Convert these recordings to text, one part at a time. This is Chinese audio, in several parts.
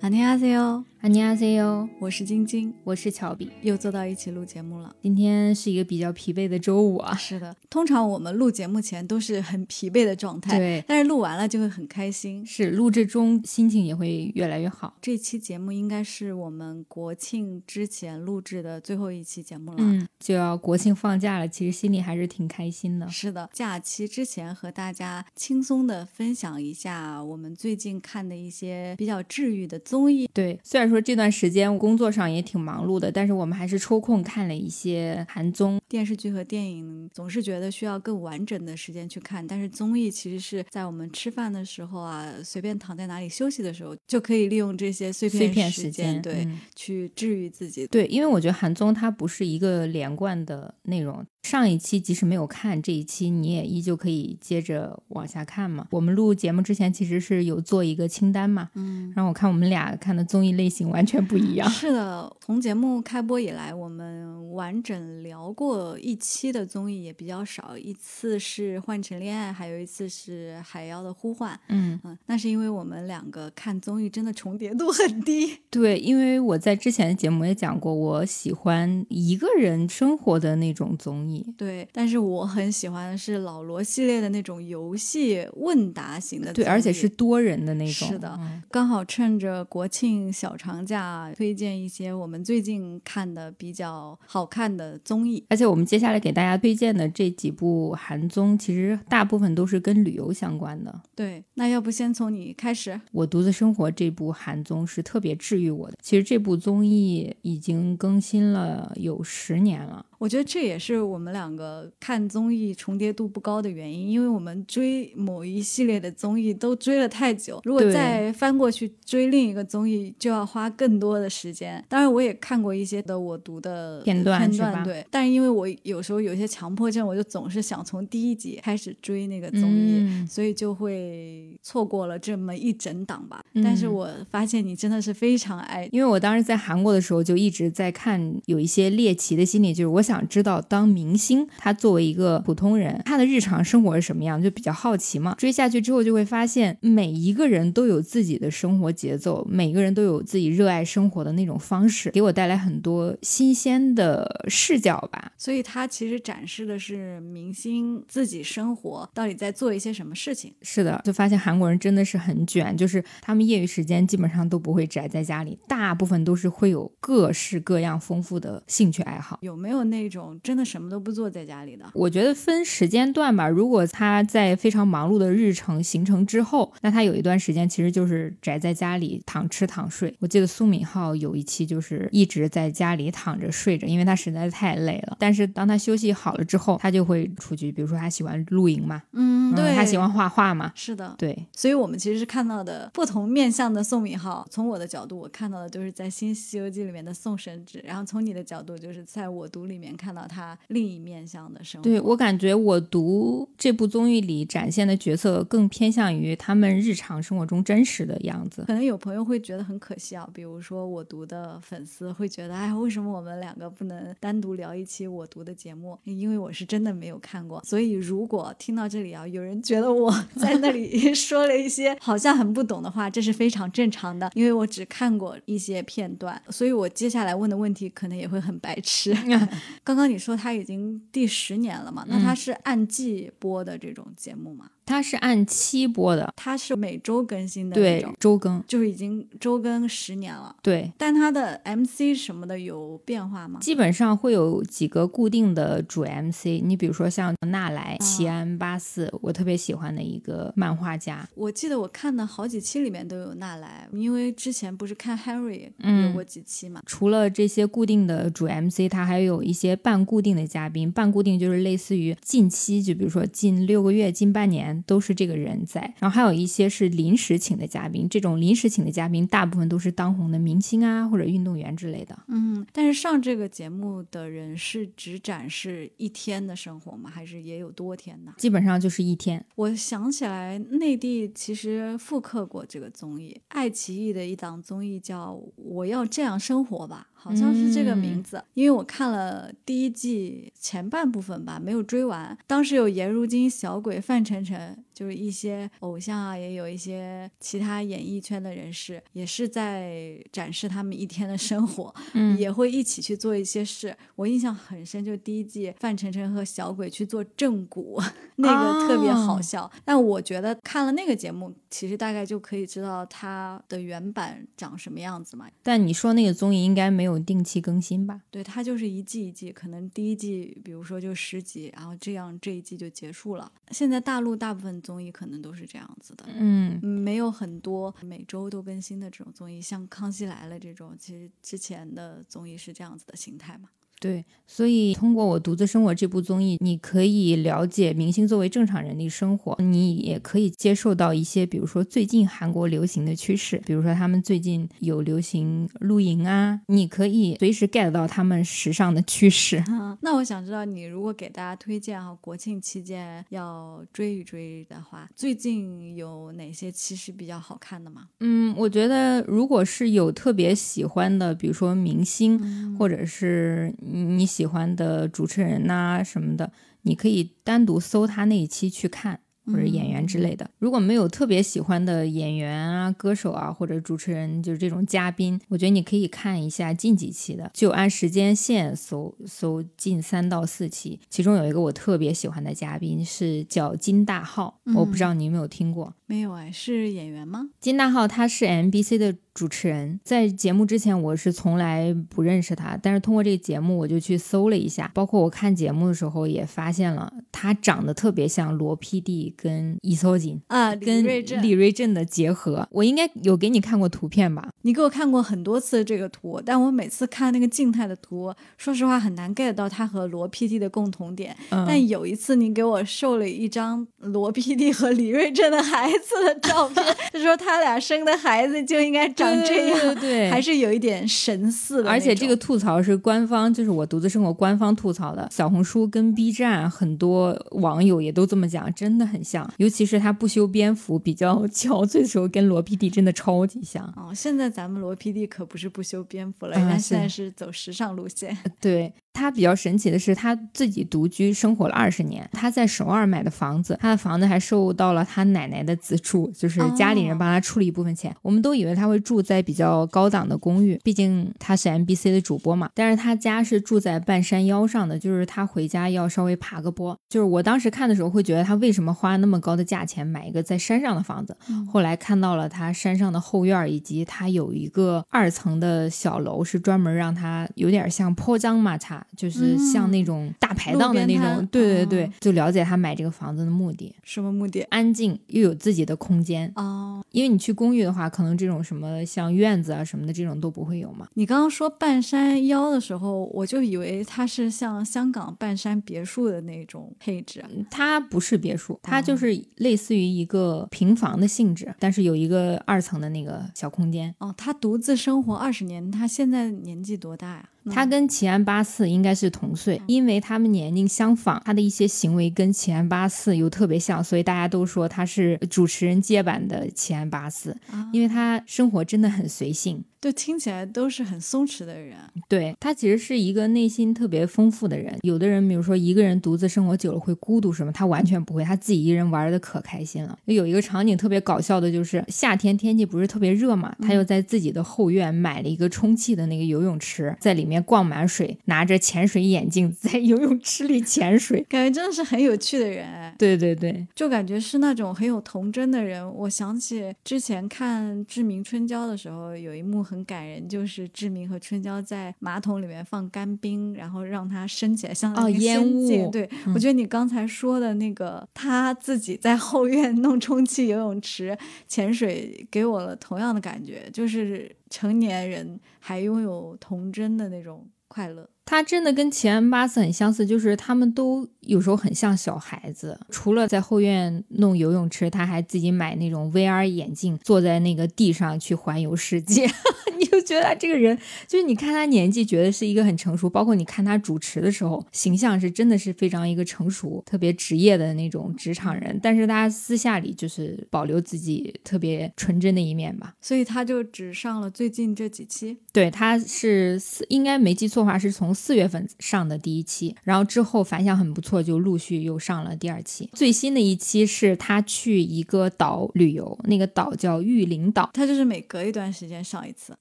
안녕하세요， 안녕하세요， 我是晶晶，我是乔比，又坐到一起录节目了。今天是一个比较疲惫的周五啊。是的，通常我们录节目前都是很疲惫的状态，对，但是录完了就会很开心。是，录制中心情也会越来越好。这期节目应该是我们国庆之前录制的最后一期节目了，嗯，就要国庆放假了，其实心里还是挺开心的。是的，假期之前和大家轻松的分享一下我们最近看的一些比较治愈的综艺。对，虽然 说这段时间工作上也挺忙碌的，但是我们还是抽空看了一些韩综、电视剧和电影。总是觉得需要更完整的时间去看，但是综艺其实是在我们吃饭的时候啊，随便躺在哪里休息的时候，就可以利用这些碎片时间，对，去治愈自己。对，因为我觉得韩综它不是一个连贯的内容。上一期即使没有看，这一期你也依旧可以接着往下看嘛。我们录节目之前其实是有做一个清单嘛，嗯，然后我看我们俩看的综艺类型完全不一样。是的，从节目开播以来，我们完整聊过一期的综艺也比较少，一次是《换乘恋爱》，还有一次是《海妖的呼唤》。嗯嗯，那是因为我们两个看综艺真的重叠度很低。对，因为我在之前的节目也讲过，我喜欢一个人生活的那种综艺。对，但是我很喜欢的是老罗系列的那种游戏问答型的，对，而且是多人的那种。是的，刚好趁着国庆小长假，推荐一些我们最近看的比较好看的综艺。而且我们接下来给大家推荐的这几部韩综，其实大部分都是跟旅游相关的。对，那要不先从你开始？我独自生活这部韩综是特别治愈我的。其实这部综艺已经更新了有十年了。我觉得这也是我们两个看综艺重叠度不高的原因，因为我们追某一系列的综艺都追了太久，如果再翻过去追另一个综艺，就要花更多的时间。当然，我也看过一些的我读的片段，片段对。但是因为我有时候有些强迫症，我就总是想从第一集开始追那个综艺，所以就会错过了这么一整档吧。但是我发现你真的是非常爱，因为我当时在韩国的时候就一直在看，有一些猎奇的心理，就是我。想知道当明星，他作为一个普通人，他的日常生活是什么样，就比较好奇嘛。追下去之后，就会发现每一个人都有自己的生活节奏，每个人都有自己热爱生活的那种方式，给我带来很多新鲜的视角吧。所以，他其实展示的是明星自己生活到底在做一些什么事情。是的，就发现韩国人真的是很卷，就是他们业余时间基本上都不会宅在家里，大部分都是会有各式各样丰富的兴趣爱好。有没有那？那种真的什么都不做在家里的，我觉得分时间段吧。如果他在非常忙碌的日程行程之后，那他有一段时间其实就是宅在家里躺吃躺睡。我记得苏敏浩有一期就是一直在家里躺着睡着，因为他实在太累了。但是当他休息好了之后，他就会出去，比如说他喜欢露营嘛，嗯，对，他喜欢画画嘛，是的，对。所以我们其实是看到的不同面向的宋敏浩。从我的角度，我看到的就是在《新西游记》里面的宋神智，然后从你的角度，就是在我读里面。看到他另一面向的生活，对我感觉我读这部综艺里展现的角色更偏向于他们日常生活中真实的样子。可能有朋友会觉得很可惜，啊，比如说我读的粉丝会觉得，哎，为什么我们两个不能单独聊一期我读的节目？因为我是真的没有看过，所以如果听到这里啊，有人觉得我 在那里 说了一些好像很不懂的话，这是非常正常的，因为我只看过一些片段，所以我接下来问的问题可能也会很白痴。刚刚你说他已经第十年了嘛？那他是按季播的这种节目吗？它是按期播的，它是每周更新的对，周更就是已经周更十年了。对，但它的 MC 什么的有变化吗？基本上会有几个固定的主 MC，你比如说像纳莱、齐安八四，我特别喜欢的一个漫画家。我记得我看的好几期里面都有纳莱，因为之前不是看 Harry 有过几期嘛。除了这些固定的主 MC，它还有一些半固定的嘉宾。半固定就是类似于近期，就比如说近六个月、近半年。都是这个人在，然后还有一些是临时请的嘉宾。这种临时请的嘉宾，大部分都是当红的明星啊，或者运动员之类的。嗯，但是上这个节目的人是只展示一天的生活吗？还是也有多天呢？基本上就是一天。我想起来，内地其实复刻过这个综艺，爱奇艺的一档综艺叫《我要这样生活吧》。好像是这个名字，因为我看了第一季前半部分吧，没有追完。当时有颜如晶、小鬼、范丞丞，就是一些偶像啊，也有一些其他演艺圈的人士，也是在展示他们一天的生活，嗯也会一起去做一些事。我印象很深，就第一季范丞丞和小鬼去做正骨，那个特别好笑。但我觉得看了那个节目，其实大概就可以知道它的原版长什么样子嘛。但你说那个综艺应该没有定期更新吧？对，它就是一季一季，可能第一季比如说就十集，然后这样这一季就结束了。现在大陆大部分综艺可能都是这样子的。嗯，嗯没有很多每周都更新的这种综艺，像《康熙来了》这种，其实之前的综艺是这样子的形态嘛。对，所以通过我独自生活这部综艺，你可以了解明星作为正常人的生活，你也可以接受到一些，比如说最近韩国流行的趋势，比如说他们最近有流行露营啊，你可以随时 get 到他们时尚的趋势。那我想知道，你如果给大家推荐哈，国庆期间要追一追的话，最近有哪些其实比较好看的吗？嗯，我觉得如果是有特别喜欢的，比如说明星，或者是你喜欢的主持人呐、什么的，你可以单独搜他那一期去看。或者演员之类的，如果没有特别喜欢的演员啊、歌手啊或者主持人，就是这种嘉宾，我觉得你可以看一下近几期的，就按时间线搜搜近三到四期。其中有一个我特别喜欢的嘉宾是叫金大浩，我不知道你有没有听过。没有哎，是演员吗？金大浩他是 MBC 的主持人，在节目之前我是从来不认识他，但是通过这个节目我就去搜了一下，包括我看节目的时候也发现了他长得特别像罗 PD 跟伊索锦。啊，李跟。李瑞镇的结合，我应该有给你看过图片吧？你给我看过很多次这个图，但我每次看那个静态的图，说实话很难 get 到他和罗 PD 的共同点。嗯但有一次你给我秀了一张罗 PD 和李瑞镇的孩子的照片，就说他俩生的孩子就应该长这样，对对对还是有一点神似的。而且这个吐槽是官方，就是我独自生活官方吐槽的。小红书跟 B 站很多网友也都这么讲，真的很像。尤其是他不修边幅、比较 憔悴的时候，跟罗 PD 真的超级像。哦，现在咱们罗 PD 可不是不修边幅了，啊人家现在是是走时尚路线。对他比较神奇的是，他自己独居生活了二十年。他在首尔买的房子，他的房子还受到了他奶奶的资助，就是家里人帮他出了一部分钱。我们都以为他会住在比较高档的公寓，毕竟他是 MBC 的主播嘛。但是他家是住在半山腰上的，就是他回家要稍微爬个坡。就是我当时看的时候会觉得他为什么花那么高的价钱买一个在山上的房子？后来看到了他山上的后院儿，以及他有一个二层的小楼，是专门让他有点像坡江马塔，就是像那种大排档的那种。对对对，哦就了解他买这个房子的目的，什么目的？安静又有自己的空间。哦，因为你去公寓的话，可能这种什么像院子啊什么的这种都不会有嘛。你刚刚说半山腰的时候，我就以为它是像香港半山别墅的那种配置。它不是别墅，它就是类似于一个平房的性质，但是有一个二层的那个小空间。哦，他独自生活二十年，他现在年纪多大呀？他跟齐安八四应该是同岁，因为他们年龄相仿，他的一些行为跟齐安八四又特别像，所以大家都说他是主持人接版的齐安八四，啊。因为他生活真的很随性。就听起来都是很松弛的人。对他其实是一个内心特别丰富的人。有的人，比如说一个人独自生活久了会孤独什么，他完全不会，他自己一个人玩的可开心了。有一个场景特别搞笑的，就是夏天天气不是特别热嘛，他又在自己的后院买了一个充气的那个游泳池，在里面灌满水，拿着潜水眼镜在游泳池里潜水。感觉真的是很有趣的人哎，对对对，就感觉是那种很有童真的人。我想起之前看《志明春娇》的时候，有一幕很感人，就是志明和春娇在马桶里面放干冰，然后让它升起来，像那个哦烟。雾对、嗯我觉得你刚才说的那个他自己在后院弄充气游泳池潜水，给我了同样的感觉，就是成年人还拥有童真的那种快乐。他真的跟前安巴斯很相似，就是他们都有时候很像小孩子。除了在后院弄游泳池，他还自己买那种 VR 眼镜，坐在那个地上去环游世界。你就觉得他这个人，就是你看他年纪，觉得是一个很成熟，包括你看他主持的时候，形象是真的是非常一个成熟、特别职业的那种职场人。但是他私下里就是保留自己特别纯真的一面吧。所以他就只上了最近这几期。对，他是四应该没记错的话，是从四月份上的第一期，然后之后反响很不错，就陆续又上了第二期。最新的一期是他去一个岛旅游，那个岛叫玉林岛，他就是每隔一段时间上一次。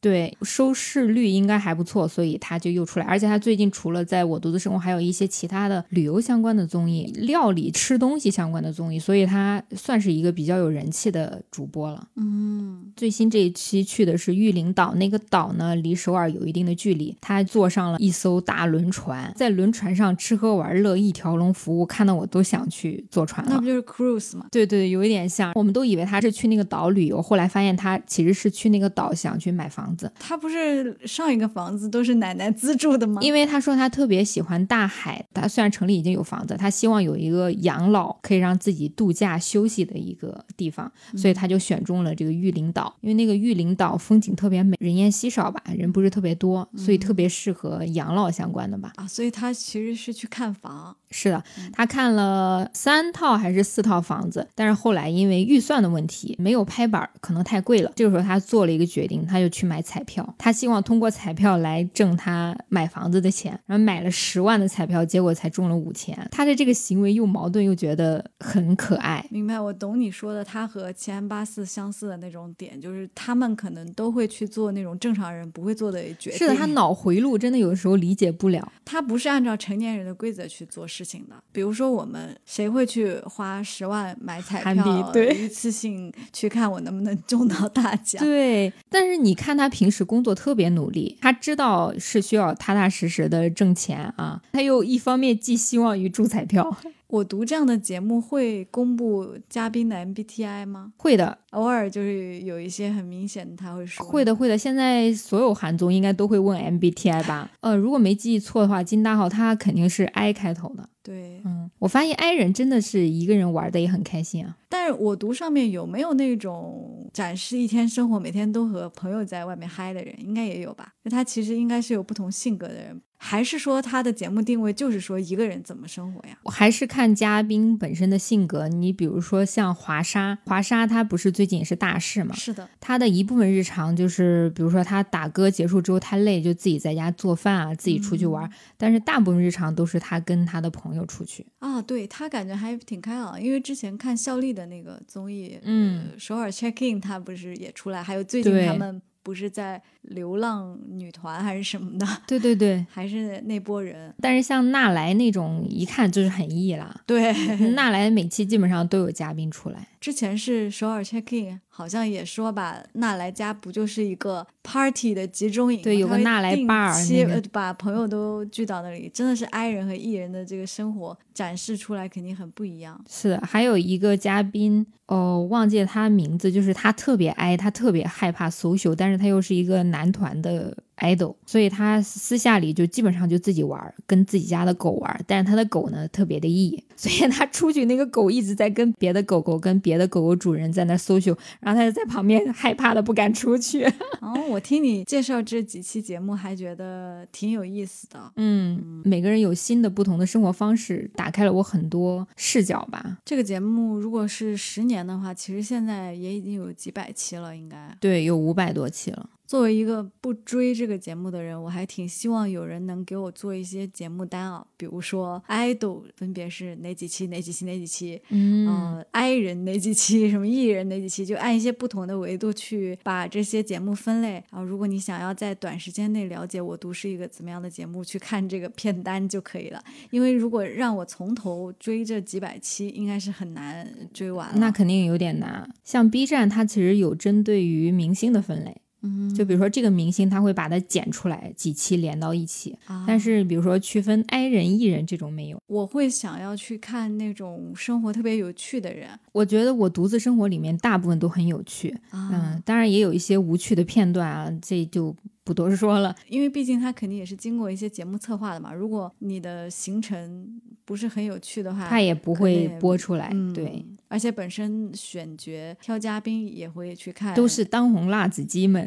对，收视率应该还不错，所以他就又出来。而且他最近除了在我独自生活，还有一些其他的旅游相关的综艺、料理吃东西相关的综艺，所以他算是一个比较有人气的主播了。嗯，最新这一期去的是玉林岛，那个岛呢离首尔有一定的距离。他坐上了一艘大轮船，在轮船上吃喝玩乐一条龙服务，看到我都想去坐船了。那不就是 cruise 吗？对对，有一点像。我们都以为他是去那个岛旅游，后来发现他其实是去那个岛想去买房子。他不是上一个房子都是奶奶资助的吗？因为他说他特别喜欢大海，他虽然城里已经有房子，他希望有一个养老可以让自己度假休息的一个地方，所以他就选中了这个玉林岛。因为那个玉林岛风景特别美，人烟稀少吧，人不是特别多，所以特别适合养老相关的吧。啊，所以他其实是去看房。是的，他看了三套还是四套房子，但是后来因为预算的问题没有拍板，可能太贵了。这个时候他做了一个决定，他就去买彩票，他希望通过彩票来挣他买房子的钱。然后买了十万的彩票，结果才中了五千。他的这个行为又矛盾又觉得很可爱。明白，我懂你说的，他和七安八四相似的那种点，就是他们可能都会去做那种正常人不会做的决定。是的，他脑回路真的有的时候理解不了。他不是按照成年人的规则去做事情的。比如说，我们谁会去花十万买彩票，对，一次性去看我能不能中到大奖？对。但是你看他平时工作特别努力，他知道是需要踏踏实实的挣钱啊，他又一方面寄希望于中彩票。我读这样的节目会公布嘉宾的 MBTI 吗？会的，偶尔就是有一些很明显的他会说。会的，会的。现在所有韩综应该都会问 MBTI 吧？呃，如果没记错的话，金大浩他肯定是 I 开头的。对，嗯，我发现 I 人真的是一个人玩的也很开心啊。但是我读上面有没有那种展示一天生活，每天都和朋友在外面嗨的人？应该也有吧？那他其实应该是有不同性格的人。还是说他的节目定位就是说一个人怎么生活呀？我还是看嘉宾本身的性格。你比如说像华莎，华莎她不是最近也是大事嘛？是的，她的一部分日常就是，比如说她打歌结束之后太累，就自己在家做饭啊，自己出去玩。但是大部分日常都是她跟她的朋友出去啊。对他感觉还挺开朗，因为之前看孝利的那个综艺，嗯，首尔 check in，他不是也出来？还有最近他们。不是在流浪女团还是什么的？对 对对，还是那波人。但是像纳莱那种，一看就是很 E 啦。对，纳莱每期基本上都有嘉宾出来。之前是首尔 check in，好像也说吧，纳莱家不就是一个 party 的集中营？对，有个纳莱 bar，把朋友都聚到那里，真的是 I 人和 E 人的这个生活展示出来，肯定很不一样。是的，还有一个嘉宾，哦，忘记了他名字，就是他特别 I，他特别害怕 social，但是他又是一个男男团的。idol，所以他私下里就基本上就自己玩，跟自己家的狗玩。但是他的狗呢特别的 E，所以他出去那个狗一直在跟别的狗狗、跟别的狗狗主人在那 social，然后他就在旁边害怕的不敢出去。哦，我听你介绍这几期节目，还觉得挺有意思的。嗯，每个人有新的不同的生活方式，打开了我很多视角吧。这个节目如果是十年的话，其实现在也已经有几百期了，应该对，有五百多期了。作为一个不追这个节目的人，我还挺希望有人能给我做一些节目单啊，比如说 idol 分别是哪几期、哪几期、哪几期，嗯，I 人哪几期，什么艺人哪几期，就按一些不同的维度去把这些节目分类。然后，如果你想要在短时间内了解我读是一个怎么样的节目，去看这个片单就可以了。因为如果让我从头追这几百期，应该是很难追完。那肯定有点难。像 B 站，它其实有针对于明星的分类。嗯，就比如说这个明星，他会把它剪出来几期连到一起，但是比如说区分 I 人 E 人这种没有。我会想要去看那种生活特别有趣的人。我觉得我独自生活里面大部分都很有趣，嗯，当然也有一些无趣的片段啊，这就不多说了。因为毕竟他肯定也是经过一些节目策划的嘛。如果你的行程不是很有趣的话，他也不会播出来。对。而且本身选角挑嘉宾也会去看，都是当红辣子鸡们。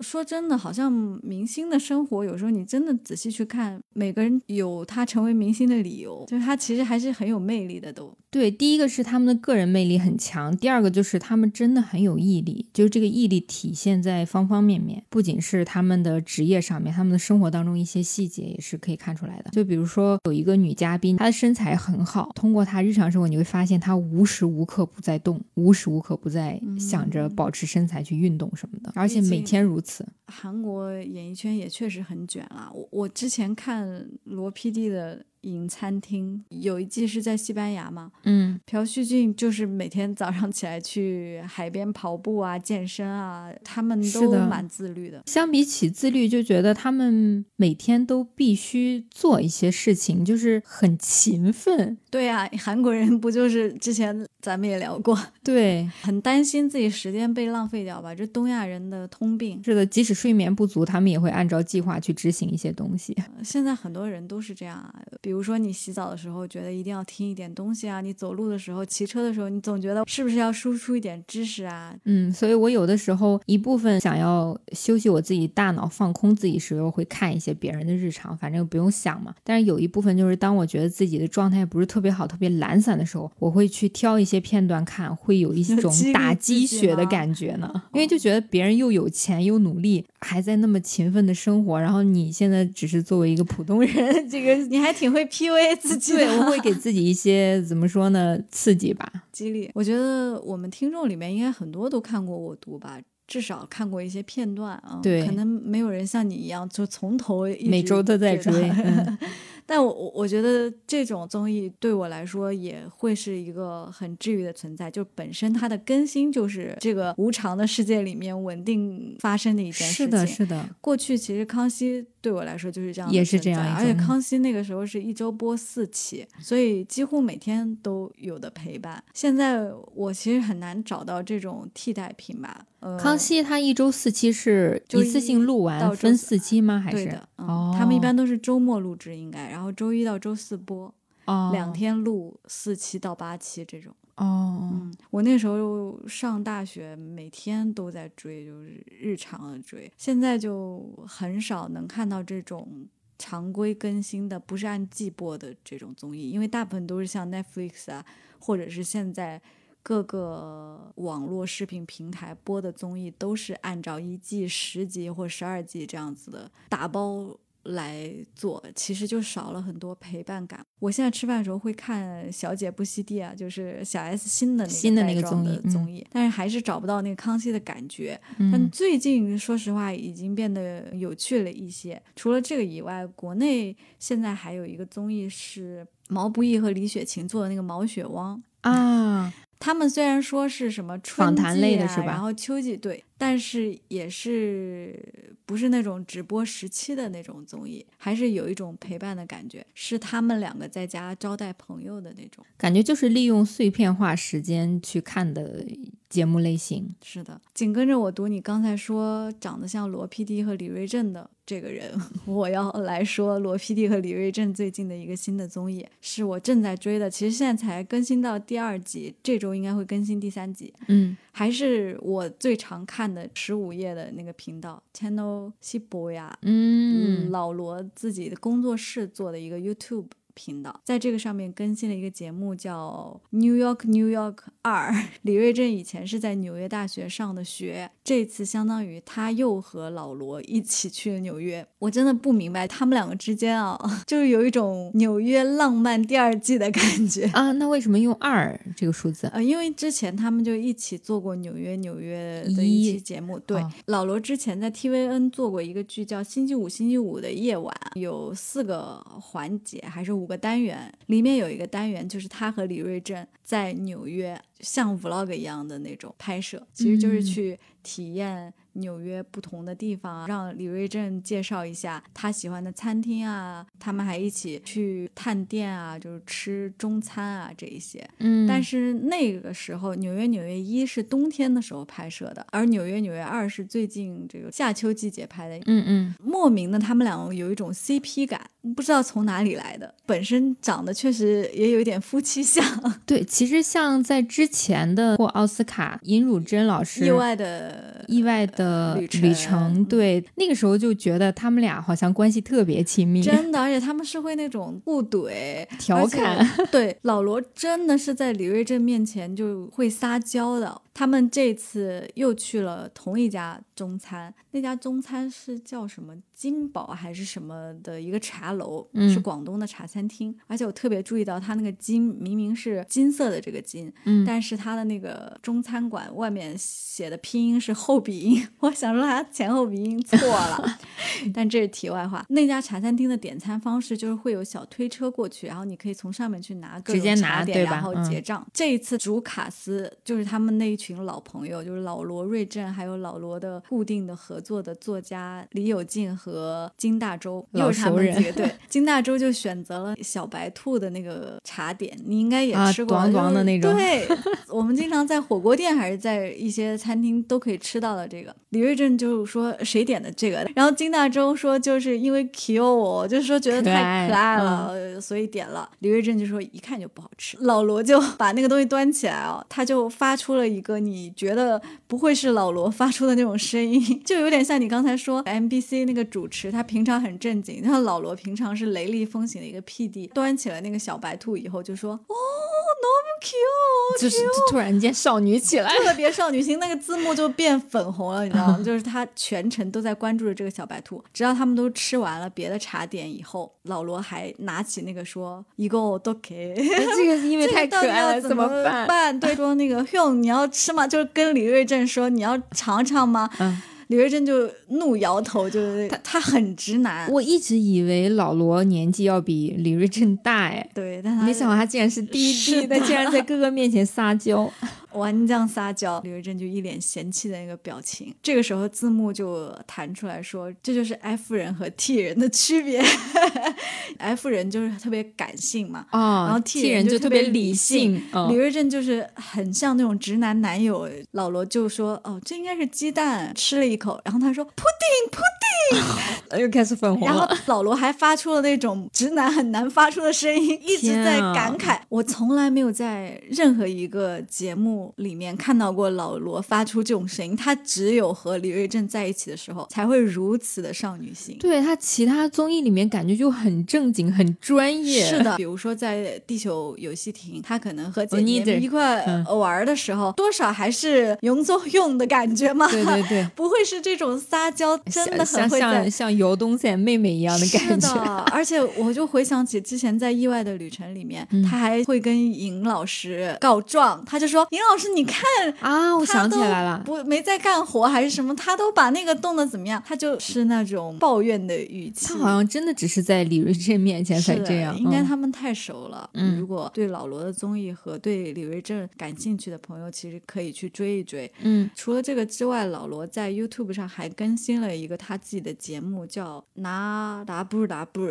说真的，好像明星的生活有时候你真的仔细去看，每个人有他成为明星的理由，就是他其实还是很有魅力的。都对，第一个是他们的个人魅力很强，第二个就是他们真的很有毅力，就是这个毅力体现在方方面面，不仅是他们的职业上面，他们的生活当中一些细节也是可以看出来的。就比如说有一个女嘉宾，她的身材很好，通过她日常生活，你会发现她无时无刻不在动，无时无刻不在想着保持身材去运动什么的，而且每天如此。韩国演艺圈也确实很卷啊。我我之前看罗 PD 的。影餐厅有一季是在西班牙嘛？嗯，朴叙俊就是每天早上起来去海边跑步啊、健身啊，他们都蛮自律的。相比起自律，就觉得他们每天都必须做一些事情，就是很勤奋。对呀，韩国人不就是之前咱们也聊过，对，很担心自己时间被浪费掉吧？这东亚人的通病。是的，即使睡眠不足，他们也会按照计划去执行一些东西。现在很多人都是这样啊，比如。比如说，你洗澡的时候觉得一定要听一点东西啊；你走路的时候、骑车的时候，你总觉得是不是要输出一点知识啊？嗯，所以我有的时候一部分想要休息我自己大脑、放空自己时候，会看一些别人的日常，反正不用想嘛。但是有一部分就是当我觉得自己的状态不是特别好、特别懒散的时候，我会去挑一些片段看，会有一种打鸡血的感觉呢。因为就觉得别人又有钱又努力，还在那么勤奋的生活，然后你现在只是作为一个普通人，这个你还挺会。P.U.A 自己，对，我会给自己一些怎么说呢，刺激吧，激励。我觉得我们听众里面应该很多都看过我读吧，至少看过一些片段啊。对，可能没有人像你一样，就从头每周都在追。但我我觉得这种综艺对我来说也会是一个很治愈的存在，就本身它的更新就是这个无常的世界里面稳定发生的一件事情。是的，是的。过去其实康熙对我来说就是这样，也是这样。而且康熙那个时候是一周播四期，所以几乎每天都有的陪伴。现在我其实很难找到这种替代品吧。康熙他一周四期是一次性录完分四期吗？还是哦，他们一般都是周末录制，应该然后周一到周四播，哦，两天录四期到八期这种。哦，嗯，我那时候上大学，每天都在追，就是日常的追。现在就很少能看到这种常规更新的，不是按季播的这种综艺，因为大部分都是像 Netflix 啊，或者是现在。各个网络视频平台播的综艺都是按照一季十集或十二集这样子的打包来做，其实就少了很多陪伴感。我现在吃饭的时候会看《小姐不吸地》啊，就是小 S 新的新的那个综艺，综艺，但是还是找不到那个康熙的感觉。但最近说实话已经变得有趣了一些。除了这个以外，国内现在还有一个综艺是毛不易和李雪琴做的那个《毛血旺》啊。他们虽然说是什么春季啊，然后秋季对，但是也是不是那种直播时期的那种综艺，还是有一种陪伴的感觉，是他们两个在家招待朋友的那种感觉，就是利用碎片化时间去看的。节目类型是的，紧跟着我读你刚才说长得像罗 PD 和李瑞镇的这个人，我要来说罗 PD 和李瑞镇最近的一个新的综艺，是我正在追的，其实现在才更新到第二集，这周应该会更新第三集。嗯，还是我最常看的十五页的那个频道 Channel 西博呀，嗯，老罗自己的工作室做的一个 YouTube。频道在这个上面更新了一个节目，叫《New York New York 二》。李瑞镇以前是在纽约大学上的学，这次相当于他又和老罗一起去了纽约。我真的不明白他们两个之间啊，就是有一种纽约浪漫第二季的感觉啊。那为什么用二这个数字？呃，因为之前他们就一起做过纽约纽约的一期节目。对，老罗之前在 TVN 做过一个剧叫《星期五星期五的夜晚》，有四个环节还是五。五个单元里面有一个单元，就是他和李瑞镇在纽约像 vlog 一样的那种拍摄，其实就是去体验。纽约不同的地方，让李瑞镇介绍一下他喜欢的餐厅啊，他们还一起去探店啊，就是吃中餐啊这一些。嗯，但是那个时候纽约纽约一是冬天的时候拍摄的，而纽约纽约二是最近这个夏秋季节拍的。嗯嗯，莫名的他们两个有一种 CP 感，不知道从哪里来的，本身长得确实也有一点夫妻相。对，其实像在之前的获奥斯卡尹汝贞老师意外的意外的。的旅程旅程。对，那个时候就觉得他们俩好像关系特别亲密，真的，而且他们是会那种互怼、调侃。对，老罗真的是在李瑞镇面前就会撒娇的。他们这次又去了同一家中餐，那家中餐是叫什么金宝还是什么的一个茶楼，嗯是广东的茶餐厅。而且我特别注意到，它那个金明明是金色的这个金，嗯但是它的那个中餐馆外面写的拼音是后鼻音，我想说它前后鼻音错了。但这是题外话。那家茶餐厅的点餐方式就是会有小推车过去，然后你可以从上面去拿各直接种茶点，拿对吧然后嗯结账。这一次主卡司就是他们那一群老朋友，就是老罗、瑞正，还有老罗的固定的合作的作家李友静和金大洲，老又是他们几个。对，金大洲就选择了小白兔的那个茶点，你应该也啊吃过，短短的那种对，我们经常在火锅店还是在一些餐厅都可以吃到的这个。李瑞镇就说谁点的这个，然后金大洲说就是因为 Q 我，就是说觉得可爱太可爱嗯了，呃所以点了。李瑞镇就说一看就不好吃。老罗就把那个东西端起来哦，他就发出了一个你觉得不会是老罗发出的那种声音，就有点像你刚才说 MBC 那个主持，他平常很正经，然后老罗平常是雷厉风行的一个 PD，，端起了那个小白兔以后就说哦就是突然间少女起来。特别少女心，那个字幕就变粉红了，你知道吗？就是他全程都在关注着这个小白兔，直到他们都吃完了别的茶点以后，老罗还拿起那个说一个都给。这个因为太 可这个到底爱了，要怎么办？对，说那个 你要吃吗？就是跟李瑞镇说你要尝尝吗？嗯李瑞珍就怒摇头，就是他他很直男，我一直以为老罗年纪要比李瑞珍大，哎，对，但他没想到他竟然是弟弟，他竟然在 哥哥面前撒娇。顽强撒娇，李瑞镇就一脸嫌弃的那个表情。这个时候字幕就弹出来说，这就是 F 人和 T 人的区别。F 人就是特别感性嘛，哦，然后 T 人就特别理性。哦李瑞镇就是很像那种直男男友。老罗就说：“哦，这应该是鸡蛋。”吃了一口，然后他说：“扑丁，扑丁。”又开始粉红然后。老罗还发出了那种直男很难发出的声音，一直在感慨。我从来没有在任何一个节目里面看到过老罗发出这种声音，他只有和李瑞镇在一起的时候才会如此的少女心。对他其他综艺里面感觉就很正经、很专业。是，的，比如说在地球游戏厅，他可能和姐姐一块嗯玩的时候，多少还是用作用的感觉嘛。对对对，不会是这种撒娇，真的很会在像像游东赛妹妹一样的感是的觉。，而且我就回想起之前在《意外的旅程》里面，嗯他还会跟尹老师告状，他就说：“尹老师，你看。”啊，我想起来了，不没在干活还是什么，他都把那个冻得怎么样？他就是那种抱怨的语气。他好像真的只是在李瑞镇面前才这样。应该嗯他们太熟了。嗯如果对老罗的综艺和对李瑞镇感兴趣的朋友，其实可以去追一追。嗯除了这个之外，老罗在 YouTube 上还更新了一个他自己的节目，叫“拿达布达布”，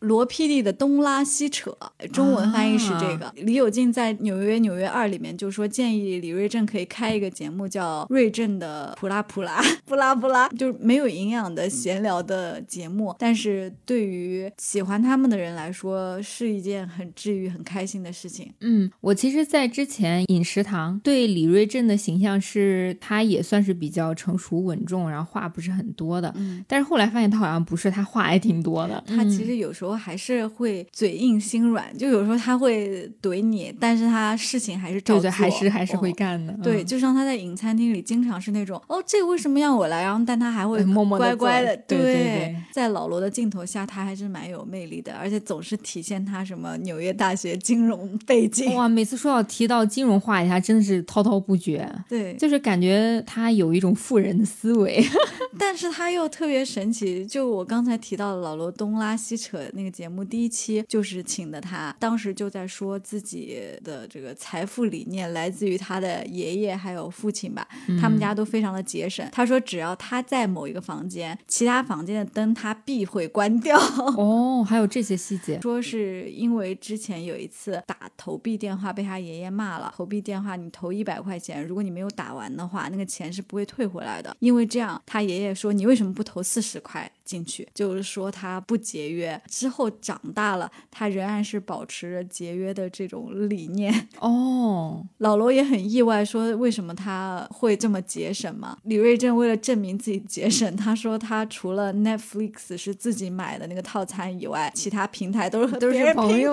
罗 PD 的东拉西扯，中文翻译是这个。李友静在《纽约纽约二》里面就说，建议李瑞正可以开一个节目，叫“瑞正的普拉普拉布拉布拉”，就是没有营养的闲聊的节目，但是对于喜欢他们的人来说，是一件很治愈、很开心的事情。嗯，我其实，在之前饮食堂对李瑞镇的形象是，他也算是比较成熟稳重，然后话不是很多的。嗯，但是后来发现他好像不是，他话还挺多的。他其实有时候还是会嘴硬心软，就有时候他会怼你，但是他事情还是照做，对对，还是还是会哦干的。对，嗯就像他在影餐厅里经常是那种哦，这个为什么要我来？然后但他还会哎默默乖乖的，做对对对在老罗的镜头下，他还是蛮有魅力的，而且总是体现他什么纽约大学金融背景。哇，每次说到提到金融话题，他真的是滔滔不绝，对，就是感觉他有一种富人的思维。但是他又特别神奇，就我刚才提到的老罗东拉西扯那个节目，第一期就是请的他，当时就在说自己的这个财富理念来自于他的爷爷还有父亲吧，他们家都非常的节省。他说只要他在某一个房间，其他房间的灯他必会关掉。哦，还有这些细节。说是因为之前有一次打投币电话被他爷爷骂了，投币电话你投一百块钱，如果你没有打完的话，那个钱是不会退回来的。因为这样，他爷爷说你为什么不投四十块？进去，就是说他不节约，之后长大了，他仍然是保持着节约的这种理念。哦，老罗也很意外，说为什么他会这么节省嘛？李瑞镇为了证明自己节省，他说他除了 Netflix 是自己买的那个套餐以外，其他平台都是都是朋友。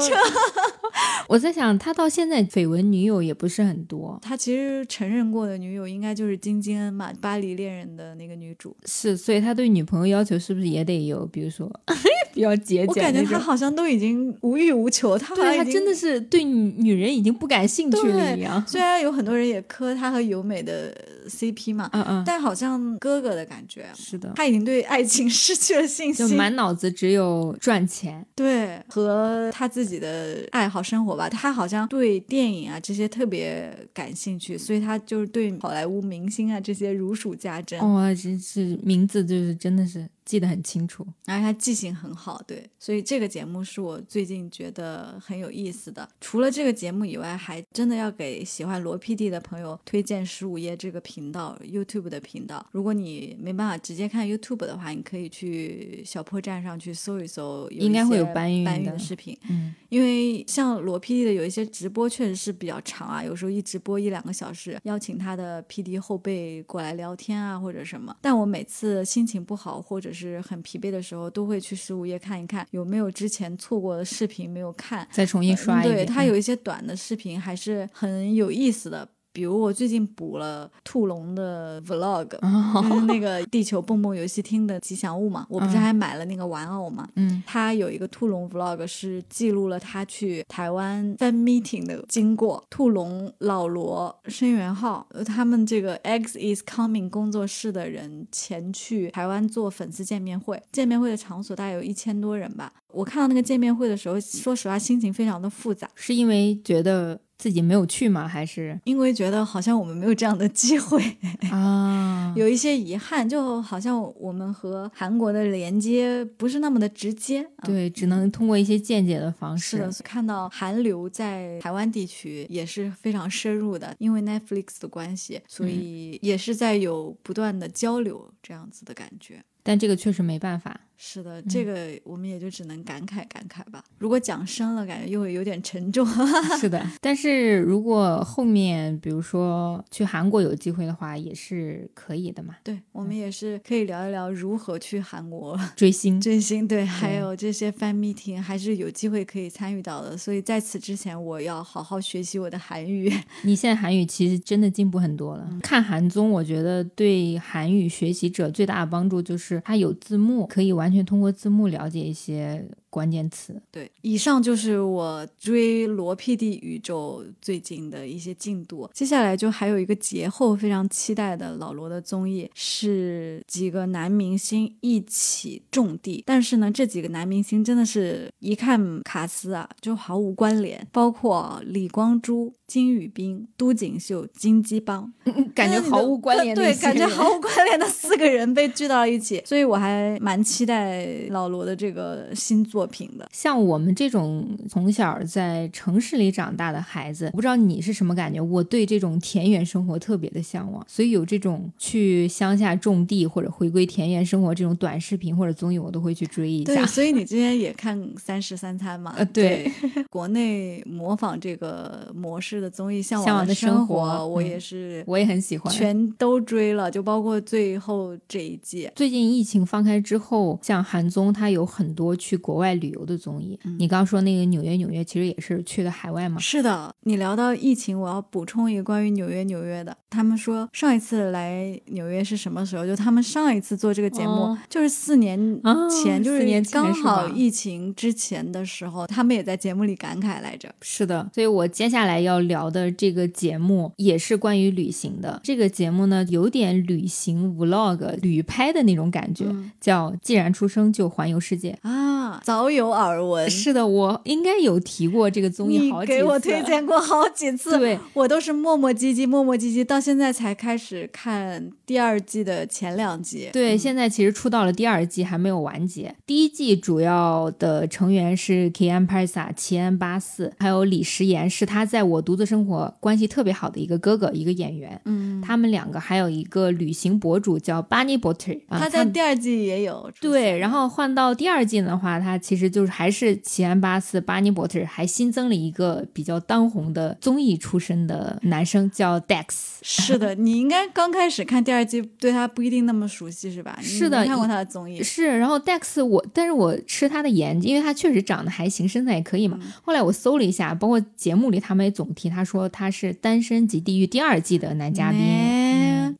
我在想，他到现在绯闻女友也不是很多，他其实承认过的女友应该就是金金恩嘛，《巴黎恋人》的那个女主。是，所以他对女朋友要求是不是也得有，比如说 比较节俭我感觉？他好像都已经无欲无求，他好对他像真的是对女女人已经不感兴趣了一样。虽然有很多人也磕他和由美的 CP 嘛，嗯嗯，但好像哥哥的感觉，是的，他已经对爱情失去了信心就心，满脑子只有赚钱。对和他自己的爱好生活吧。他好像对电影啊这些特别感兴趣，所以他就是对好莱坞明星啊这些如数家珍。哇、真是名字就是真的是记得很清楚。而且他记性很好，对，所以这个节目是我最近觉得很有意思的。除了这个节目以外，还真的要给喜欢罗 PD 的朋友推荐十五页这个频道，YouTube 的频道。如果你没办法直接看 YouTube 的话，你可以去小破站上去搜一搜，有应该会有搬运搬运的的视频。嗯，因为像罗 PD 的有一些直播确实是比较长啊，有时候一直播一两个小时，邀请他的 PD 后辈过来聊天啊或者什么。但我每次心情不好或者是很疲惫的时候，都会去十五页看一看有没有之前错过的视频没有看。再重新刷一遍。对，它嗯有一些短的视频还是很有意思的。比如我最近补了兔龙的 vlog，就是那个地球蹦蹦游戏厅的吉祥物嘛，我不是嗯还买了那个玩偶嘛，嗯，他有一个兔龙 vlog 是记录了他去台湾 fan meeting 的经过。兔龙、老罗、申元浩，呃他们这个 X is coming 工作室的人前去台湾做粉丝见面会，见面会的场所大概有一千多人吧。我看到那个见面会的时候，说实话心情非常的复杂，是因为觉得自己没有去吗？还是因为觉得好像我们没有这样的机会。啊？有一些遗憾，就好像我们和韩国的连接不是那么的直接。嗯对，只能通过一些间接的方式。是的，看到韩流在台湾地区也是非常深入的，因为 Netflix 的关系，所以也是在有不断的交流这样子的感觉。但这个确实没办法。是的，这个我们也就只能感慨感慨吧。如果讲深了，感觉又会有点沉重。是的，但是如果后面比如说去韩国有机会的话，也是可以的嘛。对，我们也是可以聊一聊如何去韩国 追星，追星，对，还有这些 fan meeting 还是有机会可以参与到的。所以在此之前，我要好好学习我的韩语。你现在韩语其实真的进步很多了。嗯看韩综，我觉得对韩语学习者最大的帮助就是它有字幕，可以完完全通过字幕了解一些关键词。对，以上就是我追罗 PD 宇宙最近的一些进度。接下来就还有一个节后非常期待的老罗的综艺，是几个男明星一起种地。但是呢，这几个男明星真的是一看卡斯啊，就毫无关联，包括李光洙、金宇彬、都锦秀、金基邦，感觉毫无关联的对，感觉毫无关联的四个人被聚到一起，所以我还蛮期待老罗的这个新作品的。像我们这种从小在城市里长大的孩子，我不知道你是什么感觉。我对这种田园生活特别的向往，所以有这种去乡下种地或者回归田园生活这种短视频或者综艺，我都会去追一下对，下。所以你 今天也看《三食三餐》嘛？呃对国内模仿这个模式的综艺《向向往的的生活》活我嗯也是我也很喜欢。全都追了，就包括最后这一季。最近疫情放开之后，像韩综，它有很多去国外旅游的综艺。你刚刚说那个纽约，纽约其实也是去的海外嘛。是的，你聊到疫情，我要补充一个关于纽约纽约的。他们说上一次来纽约是什么时候？就他们上一次做这个节目，哦就是四年哦前，就是年刚好疫情之前的时候，他们也在节目里感慨来着。是的，所以我接下来要聊的这个节目也是关于旅行的。这个节目呢，有点旅行 vlog 旅拍的那种感觉，嗯叫“既然出生就环游世界啊，啊，早有耳闻。是的，我应该有提过这个综艺好几次。给我推荐过好几次，对我都是磨磨唧唧、磨磨唧唧，到现在才开始看第二季的前两集。对，现在其实出到了第二季还没有完结。第一季主要的成员是 Kian Parsa、齐安八四，还有李时言，是他在我独自生活关系特别好的一个哥哥，一个演员。嗯，他们两个还有一个旅行博主叫 Bunny Butter，啊、他在第二季也有。对，然后换到第二季的话，他其实就是还是齐安巴斯、Bunny Butter，还新增了一个比较当红的综艺出身的男生叫 Dex。是的，你应该刚开始看第二季，对他不一定那么熟悉，是吧？是的，看过他的综艺。是，然后 Dex 我，但是我吃他的颜，因为他确实长得还行，身材也可以嘛。嗯、后来我搜了一下，包括节目里他们也总提，他说他是《单身即地狱》第二季的男嘉宾。嗯、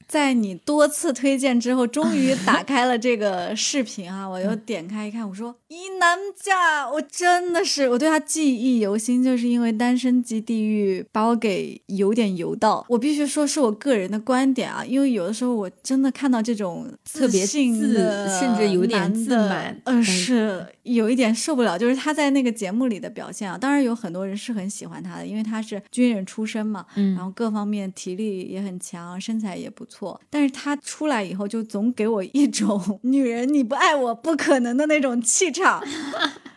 在你多次推荐之后，终于打开了这个视频啊！我又点开一看，我说一男价，我真的是我对他记忆犹新，就是因为《单身即地狱》把我给有点油到。我必须说是我个人的观点啊，因为有的时候我真的看到这种特别自甚至有点自满，嗯、呃，是有一点受不了。就是他在那个节目里的表现啊，当然有很多人是很喜欢他的，因为他是军人出身嘛，嗯，然后各方面体力也很强，身材也不错。但是他出来以后，就总给我一种女人你不爱我不可能的那种气场。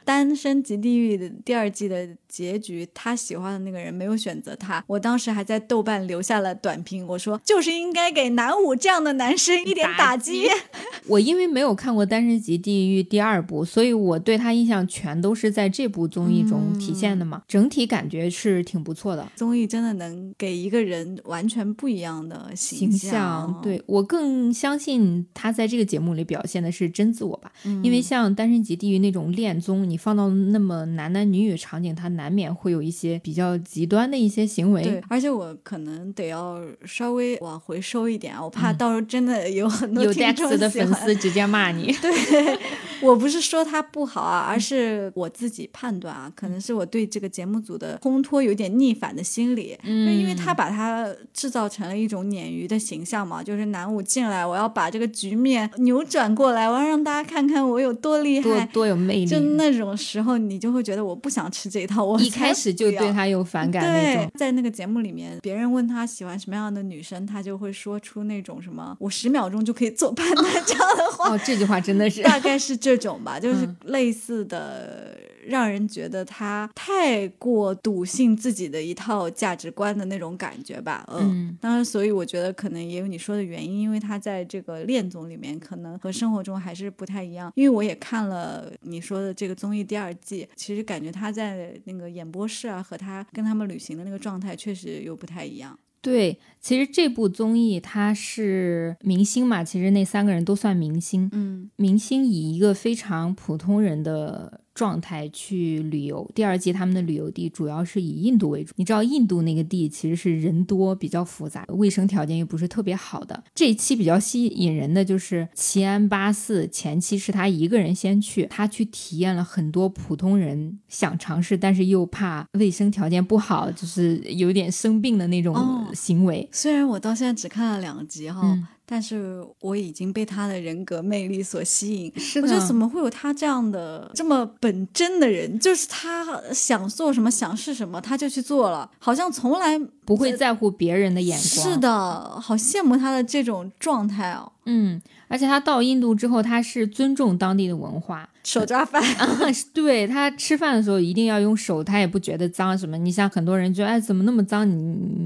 单身即地狱的第二季的结局，他喜欢的那个人没有选择他。我当时还在豆瓣留下了短评，我说就是应该给南武这样的男生一点打击。我因为没有看过《单身级地狱》第二部，所以我对他印象全都是在这部综艺中体现的嘛。嗯、整体感觉是挺不错的。综艺真的能给一个人完全不一样的形象。对我更相信他在这个节目里表现的是真自我吧，嗯、因为像《单身级地狱》那种恋综，你放到那么男男女女场景，他难免会有一些比较极端的一些行为。对，而且我可能得要稍微往回收一点啊，我怕到时候真的有很多有的粉丝直接骂你。对，我不是说他不好啊，而是我自己判断啊，可能是我对这个节目组的烘托有点逆反的心理，嗯，因为他把他制造成了一种鲶鱼的形象嘛，就是男五进来，我要把这个局面扭转过来，我要让大家看看我有多厉害，多多有魅力。就那种时候，你就会觉得我不想吃这一套，我一开始就对他有反感那种。在那个节目里面，别人问他喜欢什么样的女生，他就会说出那种什么“我十秒钟就可以做判断”这样的话。哦，这句话真的是大概是这种吧，就是嗯类似的，让人觉得他太过笃信自己的一套价值观的那种感觉吧。嗯，当然，所以我觉得可能也有你说的原因，因为他在这个恋综里面可能和生活中还是不太一样。因为我也看了你说的这个综艺第二季，其实感觉他在那个演播室啊，和他跟他们旅行的那个状态确实又不太一样。对，其实这部综艺它是明星嘛，其实那三个人都算明星。嗯，明星以一个非常普通人的状态去旅游。第二季他们的旅游地主要是以印度为主。你知道印度那个地其实是人多，比较复杂，卫生条件又不是特别好的。这一期比较吸引人的就是齐安巴四前期是他一个人先去，他去体验了很多普通人想尝试，但是又怕卫生条件不好，就是有点生病的那种行为。哦、虽然我到现在只看了两集哈。嗯但是我已经被他的人格魅力所吸引。是我觉得怎么会有他这样的这么本真的人？就是他想做什么，想是什么，他就去做了，好像从来不会在乎别人的眼光。是的，好羡慕他的这种状态哦。嗯，而且他到印度之后，他是尊重当地的文化，手抓饭。啊、对他吃饭的时候一定要用手，他也不觉得脏什么。你像很多人觉得，哎，怎么那么脏？你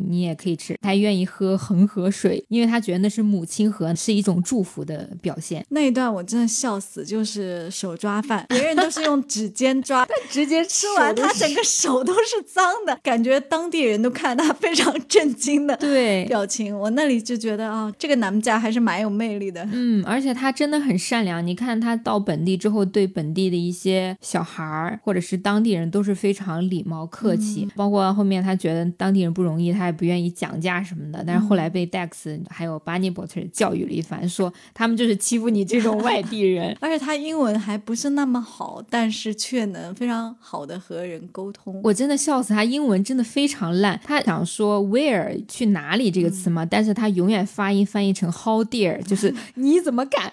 你也可以吃。他愿意喝恒河水，因为他觉得那是母亲河，是一种祝福的表现。那一段我真的笑死，就是手抓饭，别人都是用指尖抓，他直接吃完，他整个手都是脏的，感觉当地人都看他非常震惊的对表情。我那里就觉得啊、哦，这个男家还是蛮有魅。力的，嗯，而且他真的很善良。你看他到本地之后，对本地的一些小孩儿或者是当地人都是非常礼貌客气。嗯、包括后面他觉得当地人不容易，他也不愿意讲价什么的。但是后来被 Dex 还有 Bunny Butter 教育了一番，说他们就是欺负你这种外地人。而且他英文还不是那么好，但是却能非常好的和人沟通。我真的笑死他，英文真的非常烂。他想说 where 去哪里这个词嘛，嗯、但是他永远发音翻译成 how dare，就是你怎么敢？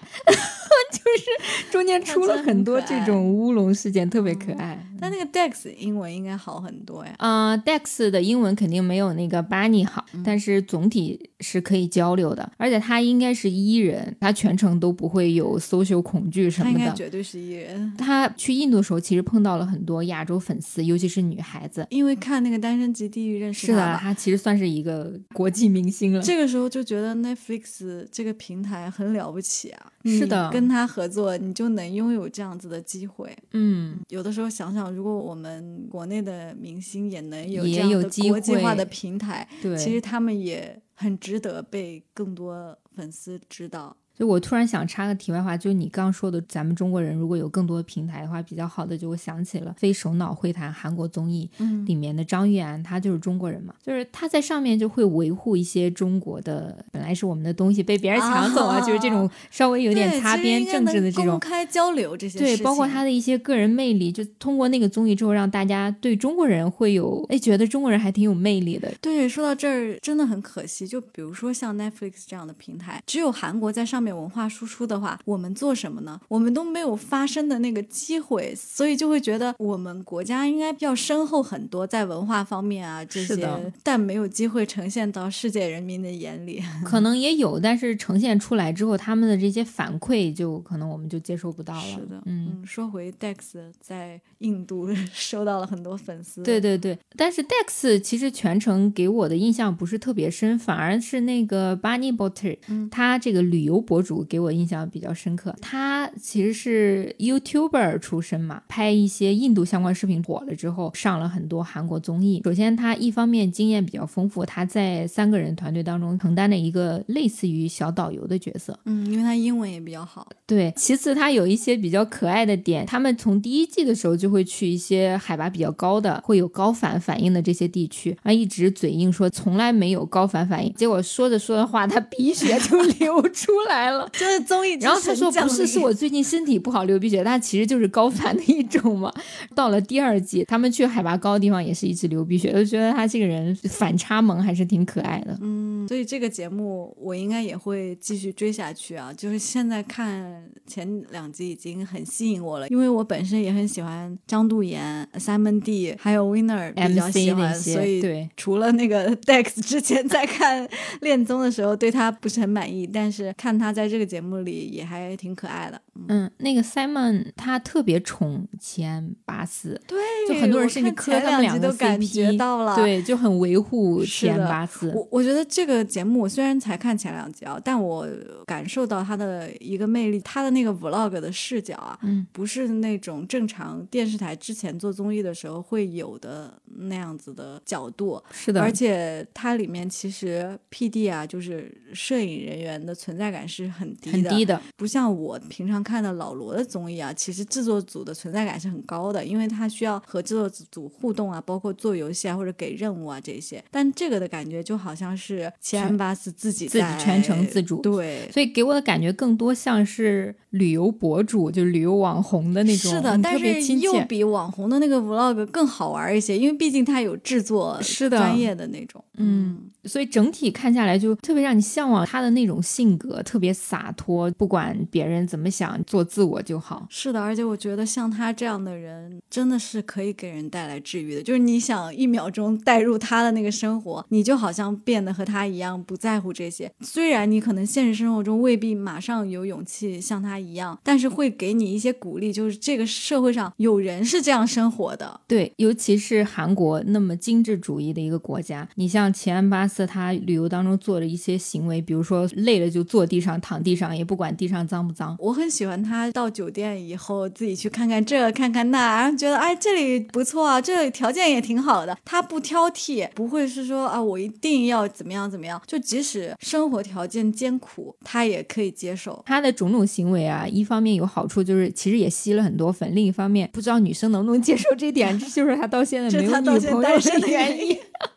就是中间出了很多这种乌龙事件，特别可爱。但那个 Dex 英文应该好很多呀。嗯，Dex 的英文肯定没有那个 Bunny 好，但是总体是可以交流的。而且他应该是 E 人，他全程都不会有 social 恐惧什么的。他应该绝对是 E 人。他去印度的时候，其实碰到了很多亚洲粉丝，尤其是女孩子。因为看那个《单身级地狱》认识的是的，他。他其实算是一个国际明星了。这个时候就觉得 Netflix 这个平台很了不起啊！是的，跟他合作，你就能拥有这样子的机会。嗯，有的时候想想，如果我们国内的明星也能有这样的国际化的平台，对。其实他们也很值得被更多粉丝知道。就我突然想插个题外话，就是你刚说的，咱们中国人如果有更多的平台的话，比较好的，就我想起了《非首脑会谈》韩国综艺嗯里面的张玉安，他就是中国人嘛，就是他在上面就会维护一些中国的本来是我们的东西被别人抢走啊，就是这种稍微有点擦边政治的这种公。开交流这些对，包括情他的一些个人魅力，就通过那个综艺之后，让大家对中国人会有哎，觉得中国人还挺有魅力的。对，说到这儿真的很可惜。就比如说像 Netflix 这样的平台，只有韩国在上面文化输出的话，我们做什么呢？我们都没有发声的那个机会，所以就会觉得我们国家应该要深厚很多，在文化方面啊这些，但没有机会呈现到世界人民的眼里。可能也有，但是呈现出来之后，他们的这些反馈就可能我们就接收不到了。是的，嗯。嗯，说回 Dex 在印度收到了很多粉丝，对对对，但是 Dex 其实全程给我的印象不是特别深，反而是那个 Bunny Butter，、嗯他这个旅游博博主给我印象比较深刻。他其实是 YouTuber 出身嘛，拍一些印度相关视频火了之后，上了很多韩国综艺。首先，他一方面经验比较丰富，他在三个人团队当中承担了一个类似于小导游的角色。嗯，因为他英文也比较好，对，其次他有一些比较可爱的点，他们从第一季的时候就会去一些海拔比较高的、会有高反反应的这些地区，啊，一直嘴硬说从来没有高反反应，结果说着说着话，他鼻血就流出来了。就是综艺之然后他说不是，是我最近身体不好流鼻血，但其实就是高反的一种嘛。到了第二季，他们去海拔高的地方也是一直流鼻血，就觉得他这个人反差萌还是挺可爱的。嗯，所以这个节目我应该也会继续追下去啊。就是现在看前两集已经很吸引我了，因为我本身也很喜欢张度妍、Simon D 还有 Winner 比较喜欢，所以对除了那个 Dex 之前在看恋综的时候对他不是很满意，但是看他在这个节目里也还挺可爱的。嗯，那个 Simon 他特别宠齐安巴斯，对就很多人甚至磕前两集他们两个都感觉到了，对，就很维护齐安是的巴斯。我我觉得这个节目虽然才看前两集啊，但我感受到他的一个魅力，他的那个 vlog 的视角啊，嗯，不是那种正常电视台之前做综艺的时候会有的那样子的角度，是的，而且它里面其实 P D 啊，就是摄影人员的存在感是很低的，很低的。不像我平常看的老罗的综艺啊，其实制作组的存在感是很高的，因为他需要和制作组互动啊，包括做游戏啊或者给任务啊这些。但这个的感觉就好像是齐安巴斯自己自己全程自主对。所以给我的感觉更多像是旅游博主，就是旅游网红的那种，是的，嗯但是又。比网红的那个 vlog 更好玩一些，因为毕竟他有制作是的专业的那种。嗯，所以整体看下来就特别让你向往他的那种性格，特别洒脱，不管别人怎么想，做自我就好。是的，而且我觉得像他这样的人，真的是可以给人带来治愈的。就是你想一秒钟带入他的那个生活，你就好像变得和他一样不在乎这些。虽然你可能现实生活中未必马上有勇气像他一样，但是会给你一些鼓励，就是这个社会上有人是这样生活的。对，尤其是韩国那么精致主义的一个国家，你像齐安巴斯，他旅游当中做的一些行为，比如说累了就坐地上、躺地上，也不管地上脏不脏。我很喜欢他到酒店以后自己去看看这看看那，然后觉得哎这里不错啊，这里条件也挺好的。他不挑剔，不会是说啊我一定要怎么样怎么样，就即使生活条件艰苦，他也可以接受。他的种种行为啊，一方面有好处，就是其实也吸了很多粉；另一方面，不知道女生能不能接受这点，这就是他到现在没有女朋友的原因。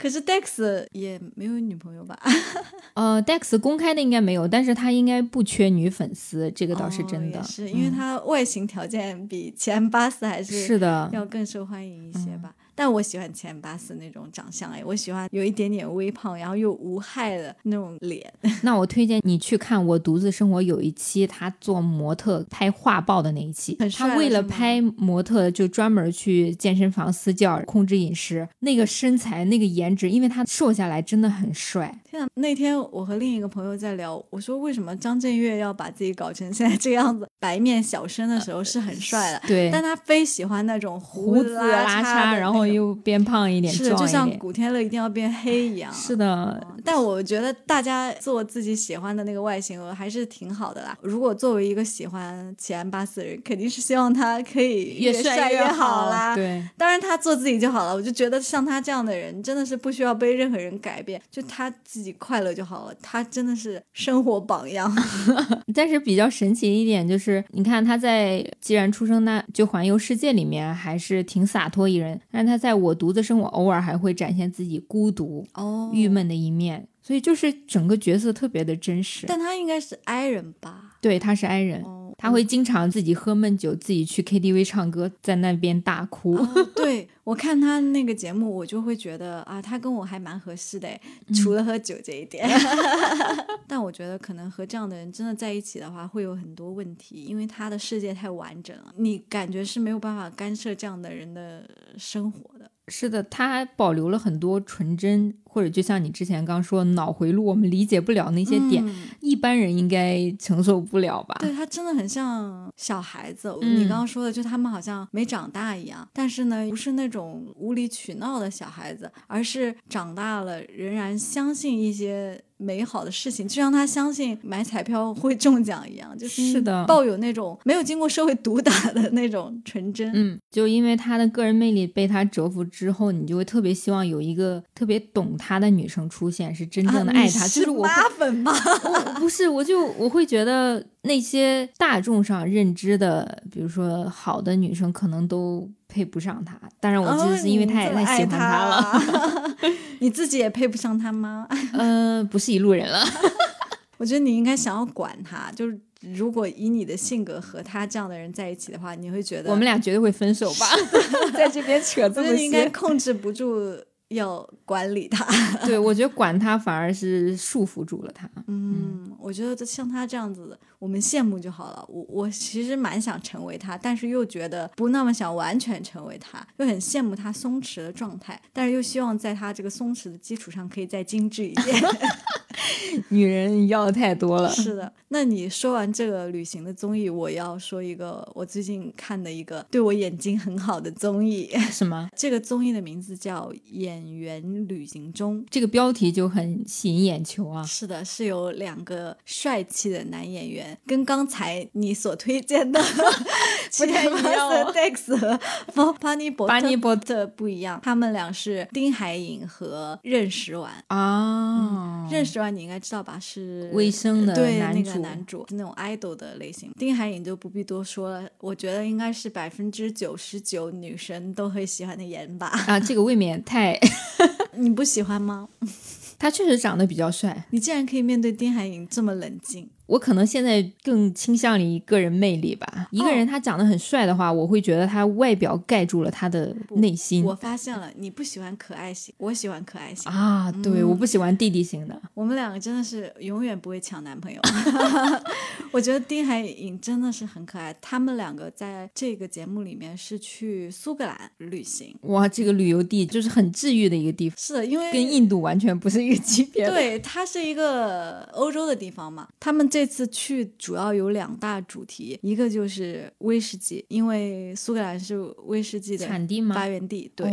可是 Dex 也没有女朋友吧？呃，Dex 公开的应该没有，但是他应该不缺女粉丝，这个倒是真的。哦、是因为嗯他外形条件比前八四还是是的，要更受欢迎一些吧。但我喜欢钱巴斯那种长相，哎，我喜欢有一点点微胖，然后又无害的那种脸。那我推荐你去看《我独自生活》有一期他做模特拍画报的那一期，他为了拍模特就专门去健身房私教，控制饮食，那个身材那个颜值，因为他瘦下来真的很帅。那天我和另一个朋友在聊，我说为什么张震岳要把自己搞成现在这样子，白面小生的时候是很帅的，对，但他非喜欢那种胡子拉碴，然后又变胖一点，是就像古天乐一定要变黑一样。是的，但我觉得大家做自己喜欢的那个外形还是挺好的啦。如果作为一个喜欢奇安巴斯的人，肯定是希望他可以越帅越好啦。对，当然他做自己就好了。我就觉得像他这样的人，真的是不需要被任何人改变，就他自己快乐就好了。他真的是生活榜样。但是比较神奇一点就是，你看他在既然出生那就环游世界里面还是挺洒脱一人，但是他在我独自生活偶尔还会展现自己孤独、哦郁闷的一面，所以就是整个角色特别的真实。但他应该是 I 人吧？对，他是 I 人。他会经常自己喝闷酒，自己去 KTV 唱歌，在那边大哭。对我看他那个节目，我就会觉得啊，他跟我还蛮合适的，除了喝酒这一点。但我觉得可能和这样的人真的在一起的话，会有很多问题，因为他的世界太完整了，你感觉是没有办法干涉这样的人的生活的。是的，他保留了很多纯真，或者就像你之前刚说脑回路，我们理解不了那些点，一般人应该承受不了吧？对他真的很像小孩子，你刚刚说的，就他们好像没长大一样，但是呢，不是那种无理取闹的小孩子，而是长大了仍然相信一些。美好的事情，就像他相信买彩票会中奖一样，就是抱有那种没有经过社会毒打的那种纯真。嗯，就因为他的个人魅力被他折服之后，你就会特别希望有一个特别懂他的女生出现，是真正的爱他。就是我妈粉吗？不是，我就我会觉得那些大众上认知的，比如说好的女生，可能都。配不上他，当然我就是因为他也太喜欢他了。你自己也配不上他吗？嗯，不是一路人了。我觉得你应该想要管他，就是如果以你的性格和他这样的人在一起的话，你会觉得我们俩绝对会分手吧？在这边扯这么应该控制不住。要管理他，对我觉得管他反而是束缚住了他。嗯，我觉得像他这样子，我们羡慕就好了。我我其实蛮想成为他，但是又觉得不那么想完全成为他，又很羡慕他松弛的状态，但是又希望在他这个松弛的基础上可以再精致一点。女人要的太多了。是的，那你说完这个旅行的综艺，我要说一个我最近看的一个对我眼睛很好的综艺。什么？这个综艺的名字叫《演员旅行中》，这个标题就很吸引眼球啊。是的，是有两个帅气的男演员，跟刚才你所推荐的不太一样。Dex 和巴尼伯巴尼伯特不一样，他们俩是丁海寅和任时完啊。任时完你应该知道吧？是微生的对那个男主，是那种 idol 的类型。丁海寅就不必多说了，我觉得应该是百分之九十九女生都会喜欢的颜吧。啊，这个未免太，你不喜欢吗？他确实长得比较帅。你竟然可以面对丁海寅这么冷静。我可能现在更倾向于个人魅力吧。一个人他长得很帅的话，我会觉得他外表盖住了他的内心。我发现了，你不喜欢可爱型，我喜欢可爱型啊。对，我不喜欢弟弟型的。我们两个真的是永远不会抢男朋友。我觉得丁海寅真的是很可爱。他们两个在这个节目里面是去苏格兰旅行。哇，这个旅游地就是很治愈的一个地方。是，因为跟印度完全不是一个级别。对，它是一个欧洲的地方嘛。他们这次去主要有两大主题，一个就是威士忌，因为苏格兰是威士忌的产地吗？发源地。对，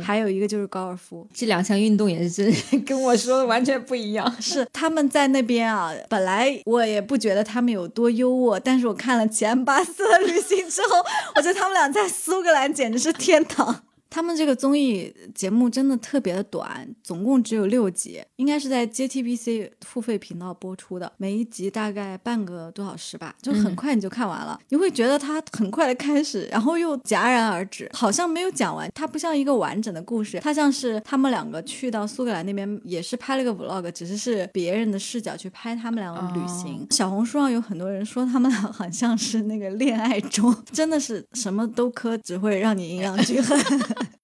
还有一个就是高尔夫，这两项运动也是 跟我说的完全不一样。是他们在那边啊，本来我也不觉得他们有多优渥，但是我看了齐安巴斯的旅行之后，我觉得他们俩在苏格兰简直是天堂。他们这个综艺节目真的特别的短，总共只有六集，应该是在 JTBC 付费频道播出的，每一集大概半个多小时吧，就很快你就看完了。你会觉得它很快的开始，然后又戛然而止，好像没有讲完。它不像一个完整的故事，它像是他们两个去到苏格兰那边，也是拍了个 vlog，只是是别人的视角去拍他们两个旅行。小红书上有很多人说他们俩好像是那个恋爱中，真的是什么都磕，只会让你营养均衡。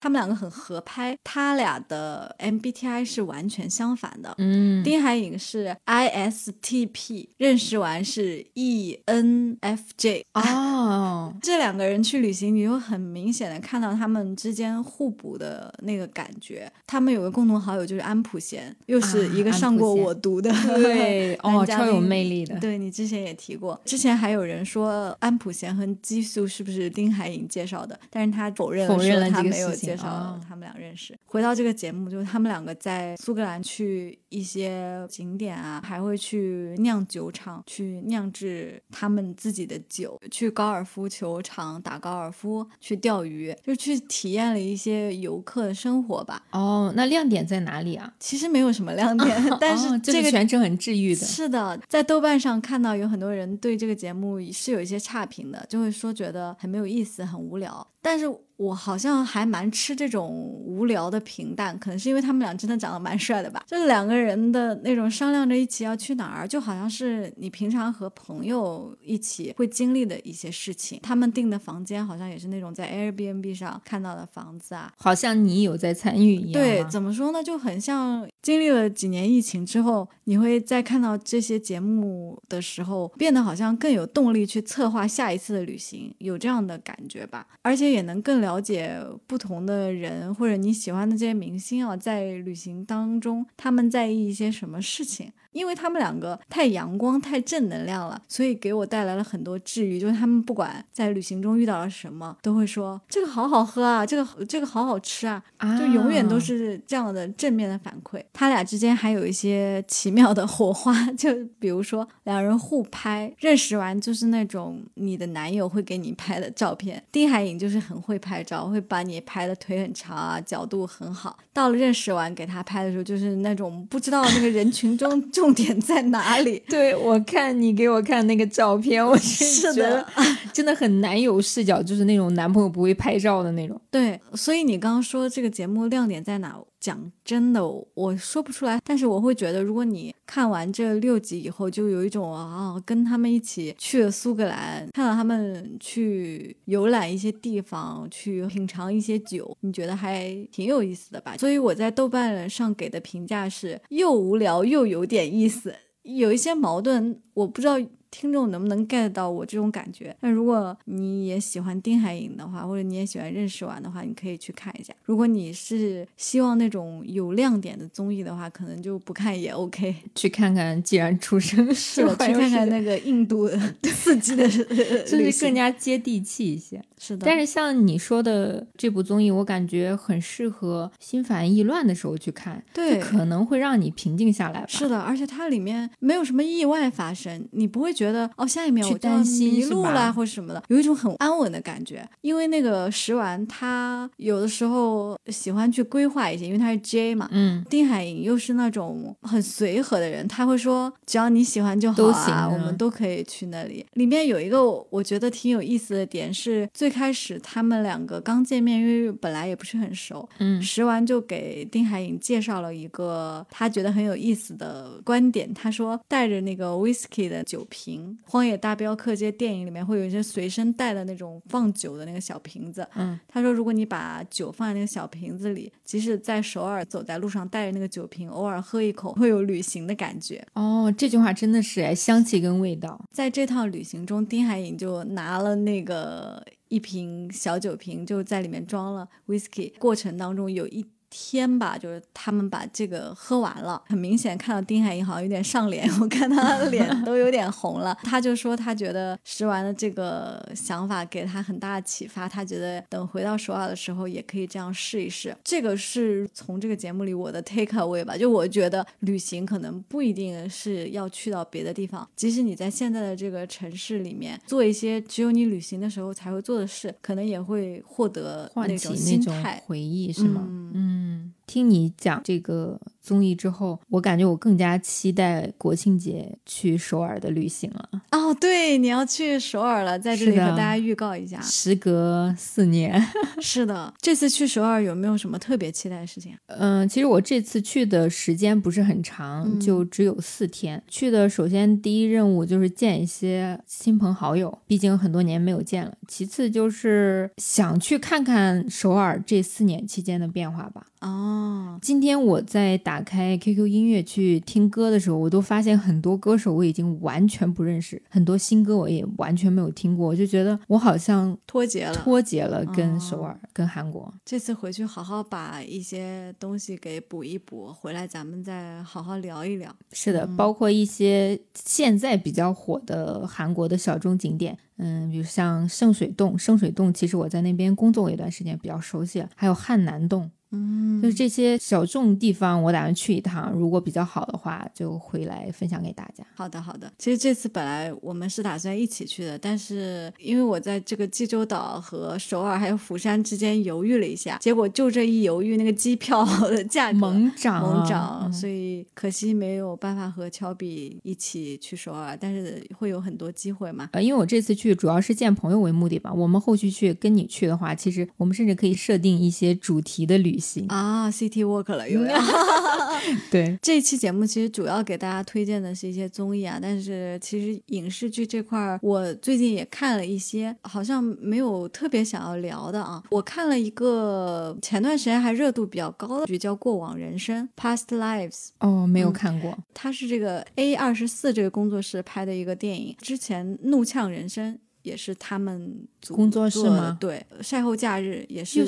他们两个很合拍，他俩的 MBTI 是完全相反的。嗯，丁海颖是 ISTP，认识完是 ENFJ。哦，这两个人去旅行，你会很明显的看到他们之间互补的那个感觉。他们有个共同好友就是安普贤，又是一个啊上过我读的、对，哦，超有魅力的。对你之前也提过，之前还有人说安普贤和激素是不是丁海颖介绍的，但是他否认否认了他没有这个事情介绍哦他们俩认识。回到这个节目，就是他们两个在苏格兰去一些景点啊，还会去酿酒厂去酿制他们自己的酒，去高尔夫球场打高尔夫，去钓鱼，就去体验了一些游客的生活吧。哦，那亮点在哪里啊？其实没有什么亮点，但哦是这个就是全程很治愈的。是的，在豆瓣上看到有很多人对这个节目是有一些差评的，就会说觉得很没有意思、很无聊。但是我好像还蛮吃这种无聊的平淡，可能是因为他们俩真的长得蛮帅的吧。就是两个人的那种商量着一起要去哪儿，就好像是你平常和朋友一起会经历的一些事情。他们订的房间好像也是那种在 Airbnb 上看到的房子啊，好像你有在参与一样对，怎么说呢？就很像经历了几年疫情之后，你会在看到这些节目的时候，变得好像更有动力去策划下一次的旅行，有这样的感觉吧。而且也能更了解不同的人或者你喜欢的这些明星啊，在旅行当中他们在意一些什么事情。因为他们两个太阳光、太正能量了，所以给我带来了很多治愈。就是他们不管在旅行中遇到了什么，都会说这个好好喝啊，这个这个好好吃啊，啊，就永远都是这样的正面的反馈。他俩之间还有一些奇妙的火花，就比如说两人互拍，认识完就是那种你的男友会给你拍的照片。丁海颖就是很会拍照，会把你拍的腿很长啊，角度很好。到了认识完给他拍的时候，就是那种不知道那个人群中 重点在哪里。对，我看你给我看那个照片，我是觉得，真的很男友视角，就是那种男朋友不会拍照的那种。对，所以你刚刚说这个节目亮点在哪？讲真的，我说不出来。但是我会觉得，如果你看完这六集以后，就有一种啊，跟他们一起去了苏格兰，看到他们去游览一些地方，去品尝一些酒，你觉得还挺有意思的吧？所以我在豆瓣上给的评价是又无聊又有点意思，有一些矛盾，我不知道。听众能不能 get 到我这种感觉？那如果你也喜欢丁海寅的话，或者你也喜欢认识完的话，你可以去看一下。如果你是希望那种有亮点的综艺的话，可能就不看也 OK。去看看，既然出生是的，去看看那个印度 刺激的，就是更加接地气一些。是的，但是像你说的这部综艺，我感觉很适合心烦意乱的时候去看，对，可能会让你平静下来吧。是的，而且它里面没有什么意外发生，你不会觉得哦，下一秒我就要担心迷路啦或者什么的，有一种很安稳的感觉。因为那个石丸他有的时候喜欢去规划一些，因为他是 J 嘛，嗯，丁海寅又是那种很随和的人，他会说只要你喜欢就好啊，我嗯们都可以去那里。里面有一个我觉得挺有意思的点是，最开始他们两个刚见面，因为本来也不是很熟，嗯石丸就给丁海寅介绍了一个他觉得很有意思的观点，他说带着那个 whisky 的酒瓶，《荒野大镖客》这些电影里面会有一些随身带的那种放酒的那个小瓶子，嗯，他说，如果你把酒放在那个小瓶子里，即使在首尔走在路上带着那个酒瓶，偶尔喝一口，会有旅行的感觉。哦，这句话真的是哎，香气跟味道。在这趟旅行中，丁海寅就拿了那个一瓶小酒瓶，就在里面装了 whisky。过程当中有一天吧，就是他们把这个喝完了，很明显看到丁海寅好像有点上脸，我看他的脸都有点红了。他就说他觉得食完的这个想法给他很大的启发，他觉得等回到首尔的时候也可以这样试一试。这个是从这个节目里我的 take away 吧，就我觉得旅行可能不一定是要去到别的地方，即使你在现在的这个城市里面做一些只有你旅行的时候才会做的事，可能也会获得那种那种心态。回忆是吗？嗯嗯，听你讲这个综艺之后，我感觉我更加期待国庆节去首尔的旅行了。哦，对，你要去首尔了，在这里和大家预告一下。时隔四年，是的，这次去首尔有没有什么特别期待的事情？嗯，其实我这次去的时间不是很长，就只有四天。去的首先第一任务就是见一些亲朋好友，毕竟很多年没有见了。其次就是想去看看首尔这四年期间的变化吧。哦，今天我在打开 QQ 音乐去听歌的时候，我都发现很多歌手我已经完全不认识，很多新歌我也完全没有听过，我就觉得我好像脱节了，脱节了，跟首尔、跟韩国。这次回去好好把一些东西给补一补，回来咱们再好好聊一聊。是的，包括一些现在比较火的韩国的小众景点，嗯，比如像圣水洞，圣水洞其实我在那边工作过一段时间，比较熟悉了，还有汉南洞。嗯，就是这些小众地方，我打算去一趟。如果比较好的话，就回来分享给大家。好的，好的。其实这次本来我们是打算一起去的，但是因为我在这个济州岛和首尔还有釜山之间犹豫了一下，结果就这一犹豫，那个机票的价格猛涨，猛涨，所以可惜没有办法和乔比一起去首尔。但是会有很多机会嘛？呃，因为我这次去主要是见朋友为目的吧。我们后续去跟你去的话，其实我们甚至可以设定一些主题的旅行。啊，City Walk 了又要。对，这期节目其实主要给大家推荐的是一些综艺啊，但是其实影视剧这块儿，我最近也看了一些，好像没有特别想要聊的啊。我看了一个前段时间还热度比较高的剧，叫《过往人生》（Past Lives）。哦，没有看过。它是这个 A 二十四这个工作室拍的一个电影，之前《怒呛人生》也是他们工作室吗？对，《晒后假日》也是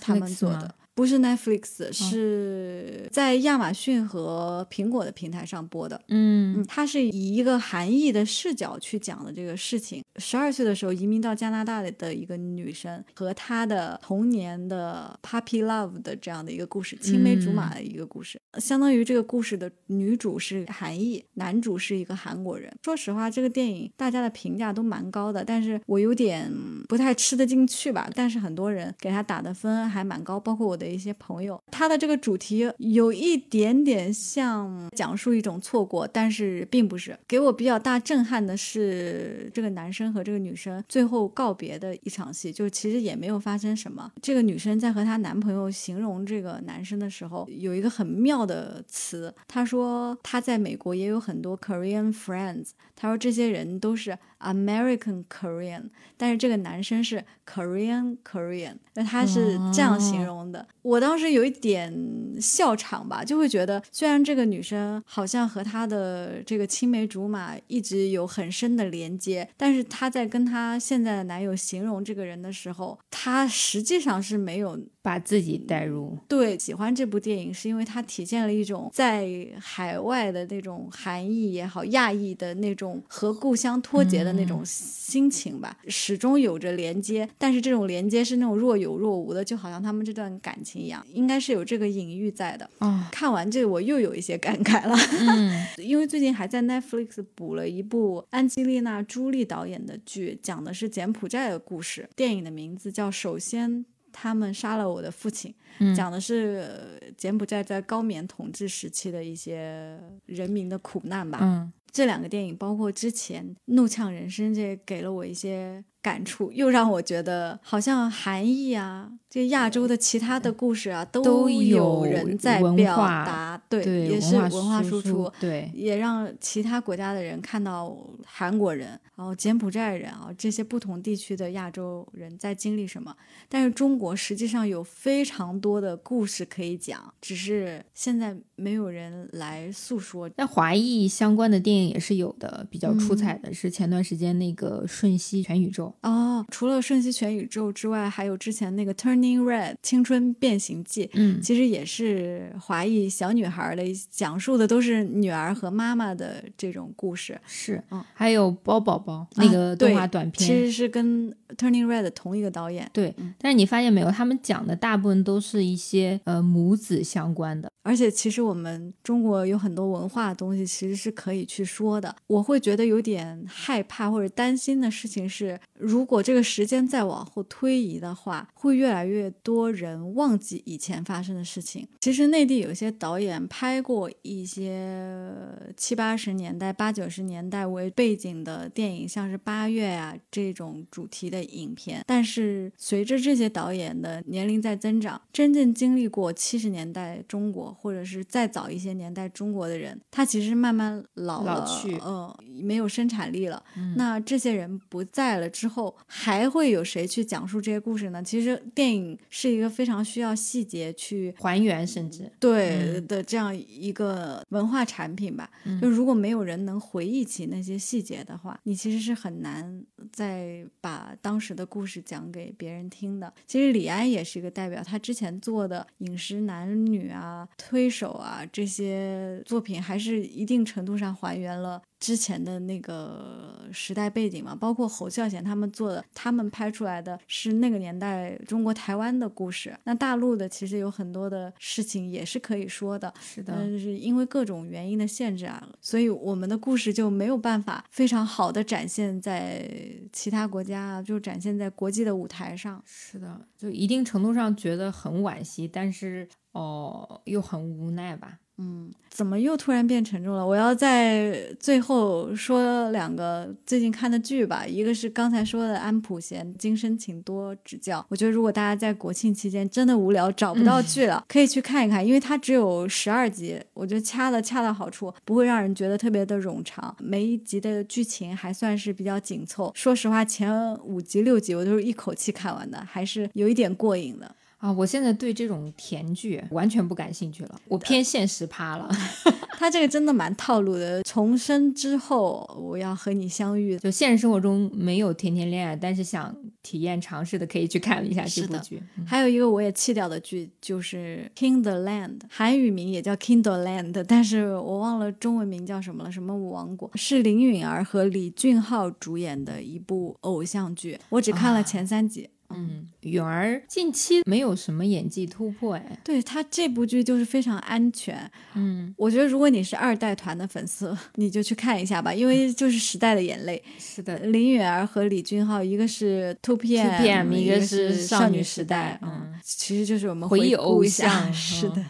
他们做的。不是 Netflix，是在亚马逊和苹果的平台上播的。嗯，它是以一个韩裔的视角去讲的这个事情。十二岁的时候移民到加拿大的一个女生和她的童年的 puppy love 的这样的一个故事，青梅竹马的一个故事。相当于这个故事的女主是韩裔，男主是一个韩国人。说实话，这个电影大家的评价都蛮高的，但是我有点不太吃得进去吧。但是很多人给他打的分还蛮高，包括我。的一些朋友，他的这个主题有一点点像讲述一种错过，但是并不是。给我比较大震撼的是，这个男生和这个女生最后告别的一场戏，就其实也没有发生什么。这个女生在和她男朋友形容这个男生的时候，有一个很妙的词，她说她在美国也有很多 Korean friends，她说这些人都是 American Korean，但是这个男生是 Korean Korean，那他是这样形容的。我当时有一点笑场吧，就会觉得，虽然这个女生好像和她的这个青梅竹马一直有很深的连接，但是她在跟她现在的男友形容这个人的时候，她实际上是没有把自己带入。对，喜欢这部电影是因为它体现了一种在海外的那种韩裔也好、亚裔的那种和故乡脱节的那种心情吧，始终有着连接，但是这种连接是那种若有若无的，就好像他们这段感情。一样，应该是有这个隐喻在的。哦，看完这个我又有一些感慨了。嗯，因为最近还在 Netflix 补了一部安吉丽娜·朱莉导演的剧，讲的是柬埔寨的故事。电影的名字叫《首先他们杀了我的父亲》，讲的是柬埔寨在高棉统治时期的一些人民的苦难吧。嗯，这两个电影包括之前《怒呛人生》，这给了我一些。感触又让我觉得，好像韩裔啊，这亚洲的其他的故事啊，都有人在表达，对，也是文化输出，对，也让其他国家的人看到韩国人，然后柬埔寨人啊，这些不同地区的亚洲人在经历什么。但是中国实际上有非常多的故事可以讲，只是现在没有人来诉说。那华裔相关的电影也是有的，比较出彩的是前段时间那个《瞬息全宇宙》。哦，除了《瞬息全宇宙》之外，还有之前那个《Turning Red》青春变形记，嗯，其实也是华裔小女孩的，讲述的都是女儿和妈妈的这种故事。是，嗯，还有包宝宝那个动画短片，其实是跟《Turning Red》同一个导演。对，但是你发现没有，他们讲的大部分都是一些呃母子相关的。而且其实我们中国有很多文化的东西，其实是可以去说的。我会觉得有点害怕或者担心的事情是，如果这个时间再往后推移的话，会越来越多人忘记以前发生的事情。其实内地有些导演拍过一些七八十年代、八九十年代为背景的电影，像是《八月》啊这种主题的影片。但是随着这些导演的年龄在增长，真正经历过七十年代中国，或者是再早一些年代中国的人，他其实慢慢老了，老去呃，没有生产力了。那这些人不在了之后，还会有谁去讲述这些故事呢？其实电影是一个非常需要细节去还原，甚至对的这样一个文化产品吧。就如果没有人能回忆起那些细节的话，你其实是很难再把当时的故事讲给别人听的。其实李安也是一个代表，他之前做的《饮食男女》啊、《推手》啊这些作品，还是一定程度上还原了。之前的那个时代背景嘛，包括侯孝贤他们做的，他们拍出来的是那个年代中国台湾的故事。那大陆的其实有很多的事情也是可以说的，是的，但是因为各种原因的限制啊，所以我们的故事就没有办法非常好的展现在其他国家啊，就展现在国际的舞台上。是的，就一定程度上觉得很惋惜，但是哦，又很无奈吧。嗯，怎么又突然变沉重了？我要在最后说两个最近看的剧吧。一个是刚才说的安普贤《今生请多指教》，我觉得如果大家在国庆期间真的无聊找不到剧了，可以去看一看，因为它只有十二集，我觉得掐的恰到好处，不会让人觉得特别的冗长。每一集的剧情还算是比较紧凑。说实话，前五集六集我都是一口气看完的，还是有一点过瘾的。啊，我现在对这种甜剧完全不感兴趣了，我偏现实趴了。他这个真的蛮套路的。重生之后，我要和你相遇。就现实生活中没有甜甜恋爱，但是想体验尝试的，可以去看一下这部剧。还有一个我也弃掉的剧，就是《Kindle Land》，韩语名也叫《Kindle Land》，但是我忘了中文名叫什么了，什么王国？是林允儿和李俊浩主演的一部偶像剧。我只看了前三集。嗯，允儿近期没有什么演技突破，哎，对他这部剧就是非常安全。嗯，我觉得如果你是二代团的粉丝，你就去看一下吧，因为就是时代的眼泪。是的，林允儿和李俊昊，一个是 Two PM，一个是少女时代。嗯，其实就是我们回忆偶像。是的。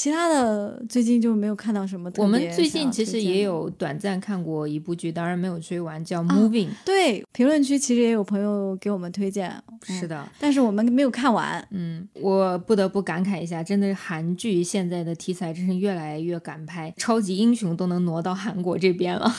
其他的最近就没有看到什么。我们最近其实也有短暂看过一部剧，当然没有追完，叫《Moving》。对，评论区其实也有朋友给我们推荐。是的，但是我们没有看完。嗯，我不得不感慨一下，真的韩剧现在的题材真是越来越敢拍，超级英雄都能挪到韩国这边了。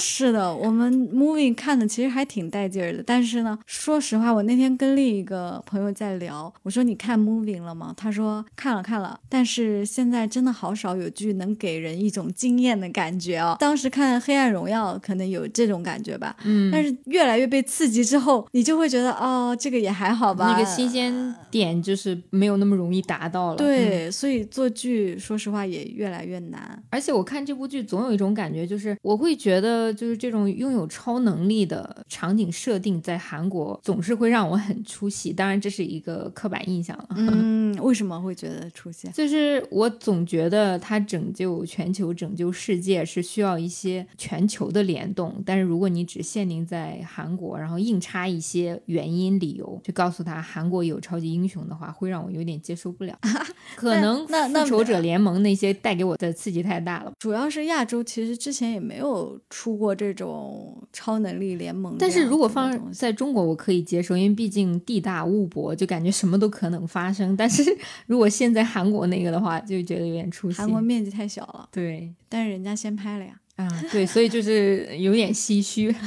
是的，我们《Moving》看的其实还挺带劲儿的。但是呢，说实话，我那天跟另一个朋友在聊，我说：“你看《Moving》了吗？”他说：“看了，看了。”但是现现在真的好少有剧能给人一种惊艳的感觉哦。当时看《黑暗荣耀》可能有这种感觉吧，嗯，但是越来越被刺激之后，你就会觉得哦，这个也还好吧。那个新鲜点就是没有那么容易达到了。对，所以做剧说实话也越来越难。而且我看这部剧总有一种感觉，就是我会觉得就是这种拥有超能力的场景设定在韩国总是会让我很出戏。当然这是一个刻板印象了。嗯，为什么会觉得出戏？就是我。总觉得他拯救全球、拯救世界是需要一些全球的联动，但是如果你只限定在韩国，然后硬插一些原因理由，就告诉他韩国有超级英雄的话，会让我有点接受不了。可能复仇者联盟那些带给我的刺激太大了。主要是亚洲其实之前也没有出过这种超能力联盟，但是如果放在中国，我可以接受，因为毕竟地大物博，就感觉什么都可能发生。但是 如果现在韩国那个的话，就觉得有点出戏。韩国面积太小了，对，但是人家先拍了呀。啊，对，所以就是有点唏嘘。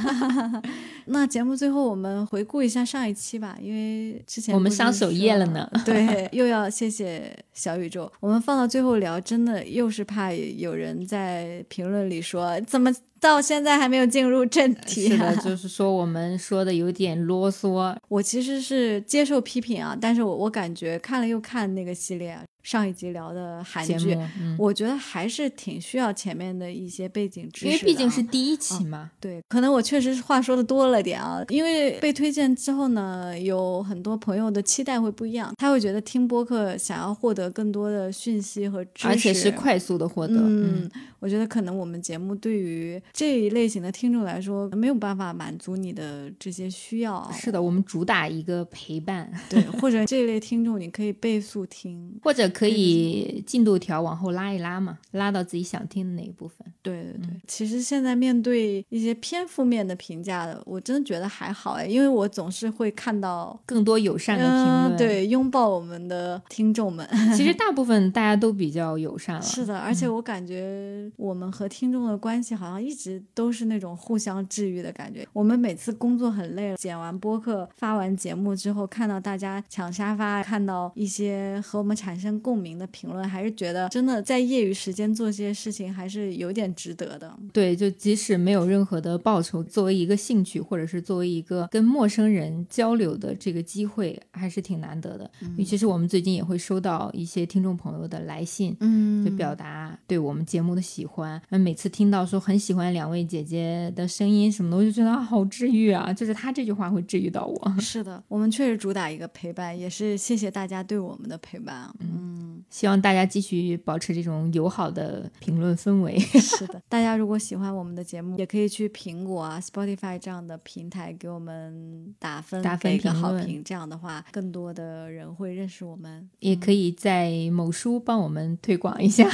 那节目最后我们回顾一下上一期吧，因为之前我们上首页了呢。对，又要谢谢小宇宙。我们放到最后聊，真的又是怕有人在评论里说怎么到现在还没有进入正题。是的，就是说我们说的有点啰嗦。我其实是接受批评啊，但是我我感觉看了又看那个系列。上一集聊的韩剧，我觉得还是挺需要前面的一些背景知识，因为毕竟是第一期嘛。对，可能我确实是话说的多了点啊。因为被推荐之后呢，有很多朋友的期待会不一样，他会觉得听播客想要获得更多的讯息和知识，而且是快速的获得。嗯，我觉得可能我们节目对于这一类型的听众来说，没有办法满足你的这些需要。是的，我们主打一个陪伴，对，或者这一类听众你可以倍速听，或者可以进度条往后拉一拉嘛，拉到自己想听的那一部分。对对对，其实现在面对一些偏负面的评价的，我真的觉得还好哎，因为我总是会看到更多友善的评论，对，拥抱我们的听众们。其实 大部分大家都比较友善了，是的，而且我感觉我们和听众的关系好像一直都是那种互相治愈的感觉。我们每次工作很累了，剪完播客、发完节目之后，看到大家抢沙发，看到一些和我们产生共鸣的评论，还是觉得真的在业余时间做这些事情还是有点。值得的，对，就即使没有任何的报酬，作为一个兴趣，或者是作为一个跟陌生人交流的这个机会，还是挺难得的。尤其是我们最近也会收到一些听众朋友的来信，嗯，就表达对我们节目的喜欢。那每次听到说很喜欢两位姐姐的声音什么的，我就觉得好治愈啊！就是他这句话会治愈到我。是的，我们确实主打一个陪伴，也是谢谢大家对我们的陪伴。嗯，希望大家继续保持这种友好的评论氛围。是的，大家如果喜欢我们的节目，也可以去苹果啊、Spotify 这样的平台给我们打分，打分评好评。这样的话，更多的人会认识我们。也可以在某书帮我们推广一下。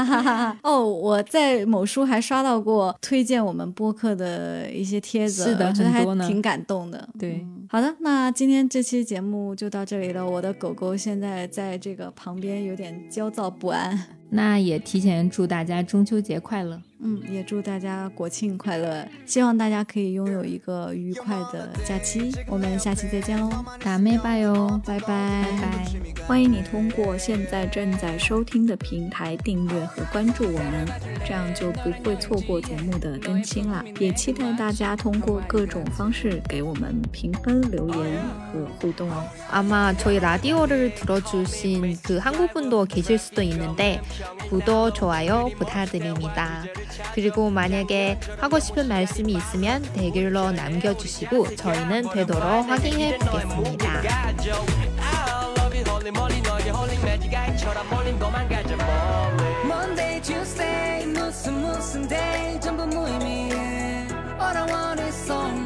哦，我在某书还刷到过推荐我们播客的一些帖子，是的，觉得还挺感动的。对，好的，那今天这期节目就到这里了。我的狗狗现在在这个旁边有点焦躁不安。那也提前祝大家中秋节快乐，嗯，也祝大家国庆快乐，希望大家可以拥有一个愉快的假期。我们下期再见喽，打妹吧哟，拜拜拜拜！欢迎你通过现在正在收听的平台订阅和关注我们，这样就不会错过节目的更新啦。也期待大家通过各种方式给我们评分、留言和互动哦。아마저희라디오를들어주신그한국분도계실수도있는데 구독, 좋아요 부탁드립니다. 그리고 만약에 하고 싶은 말씀이 있으면 댓글로 남겨주시고 저희는 되도록 확인해 보겠습니다. 무슨 무슨 day 전부 무의미해 All I want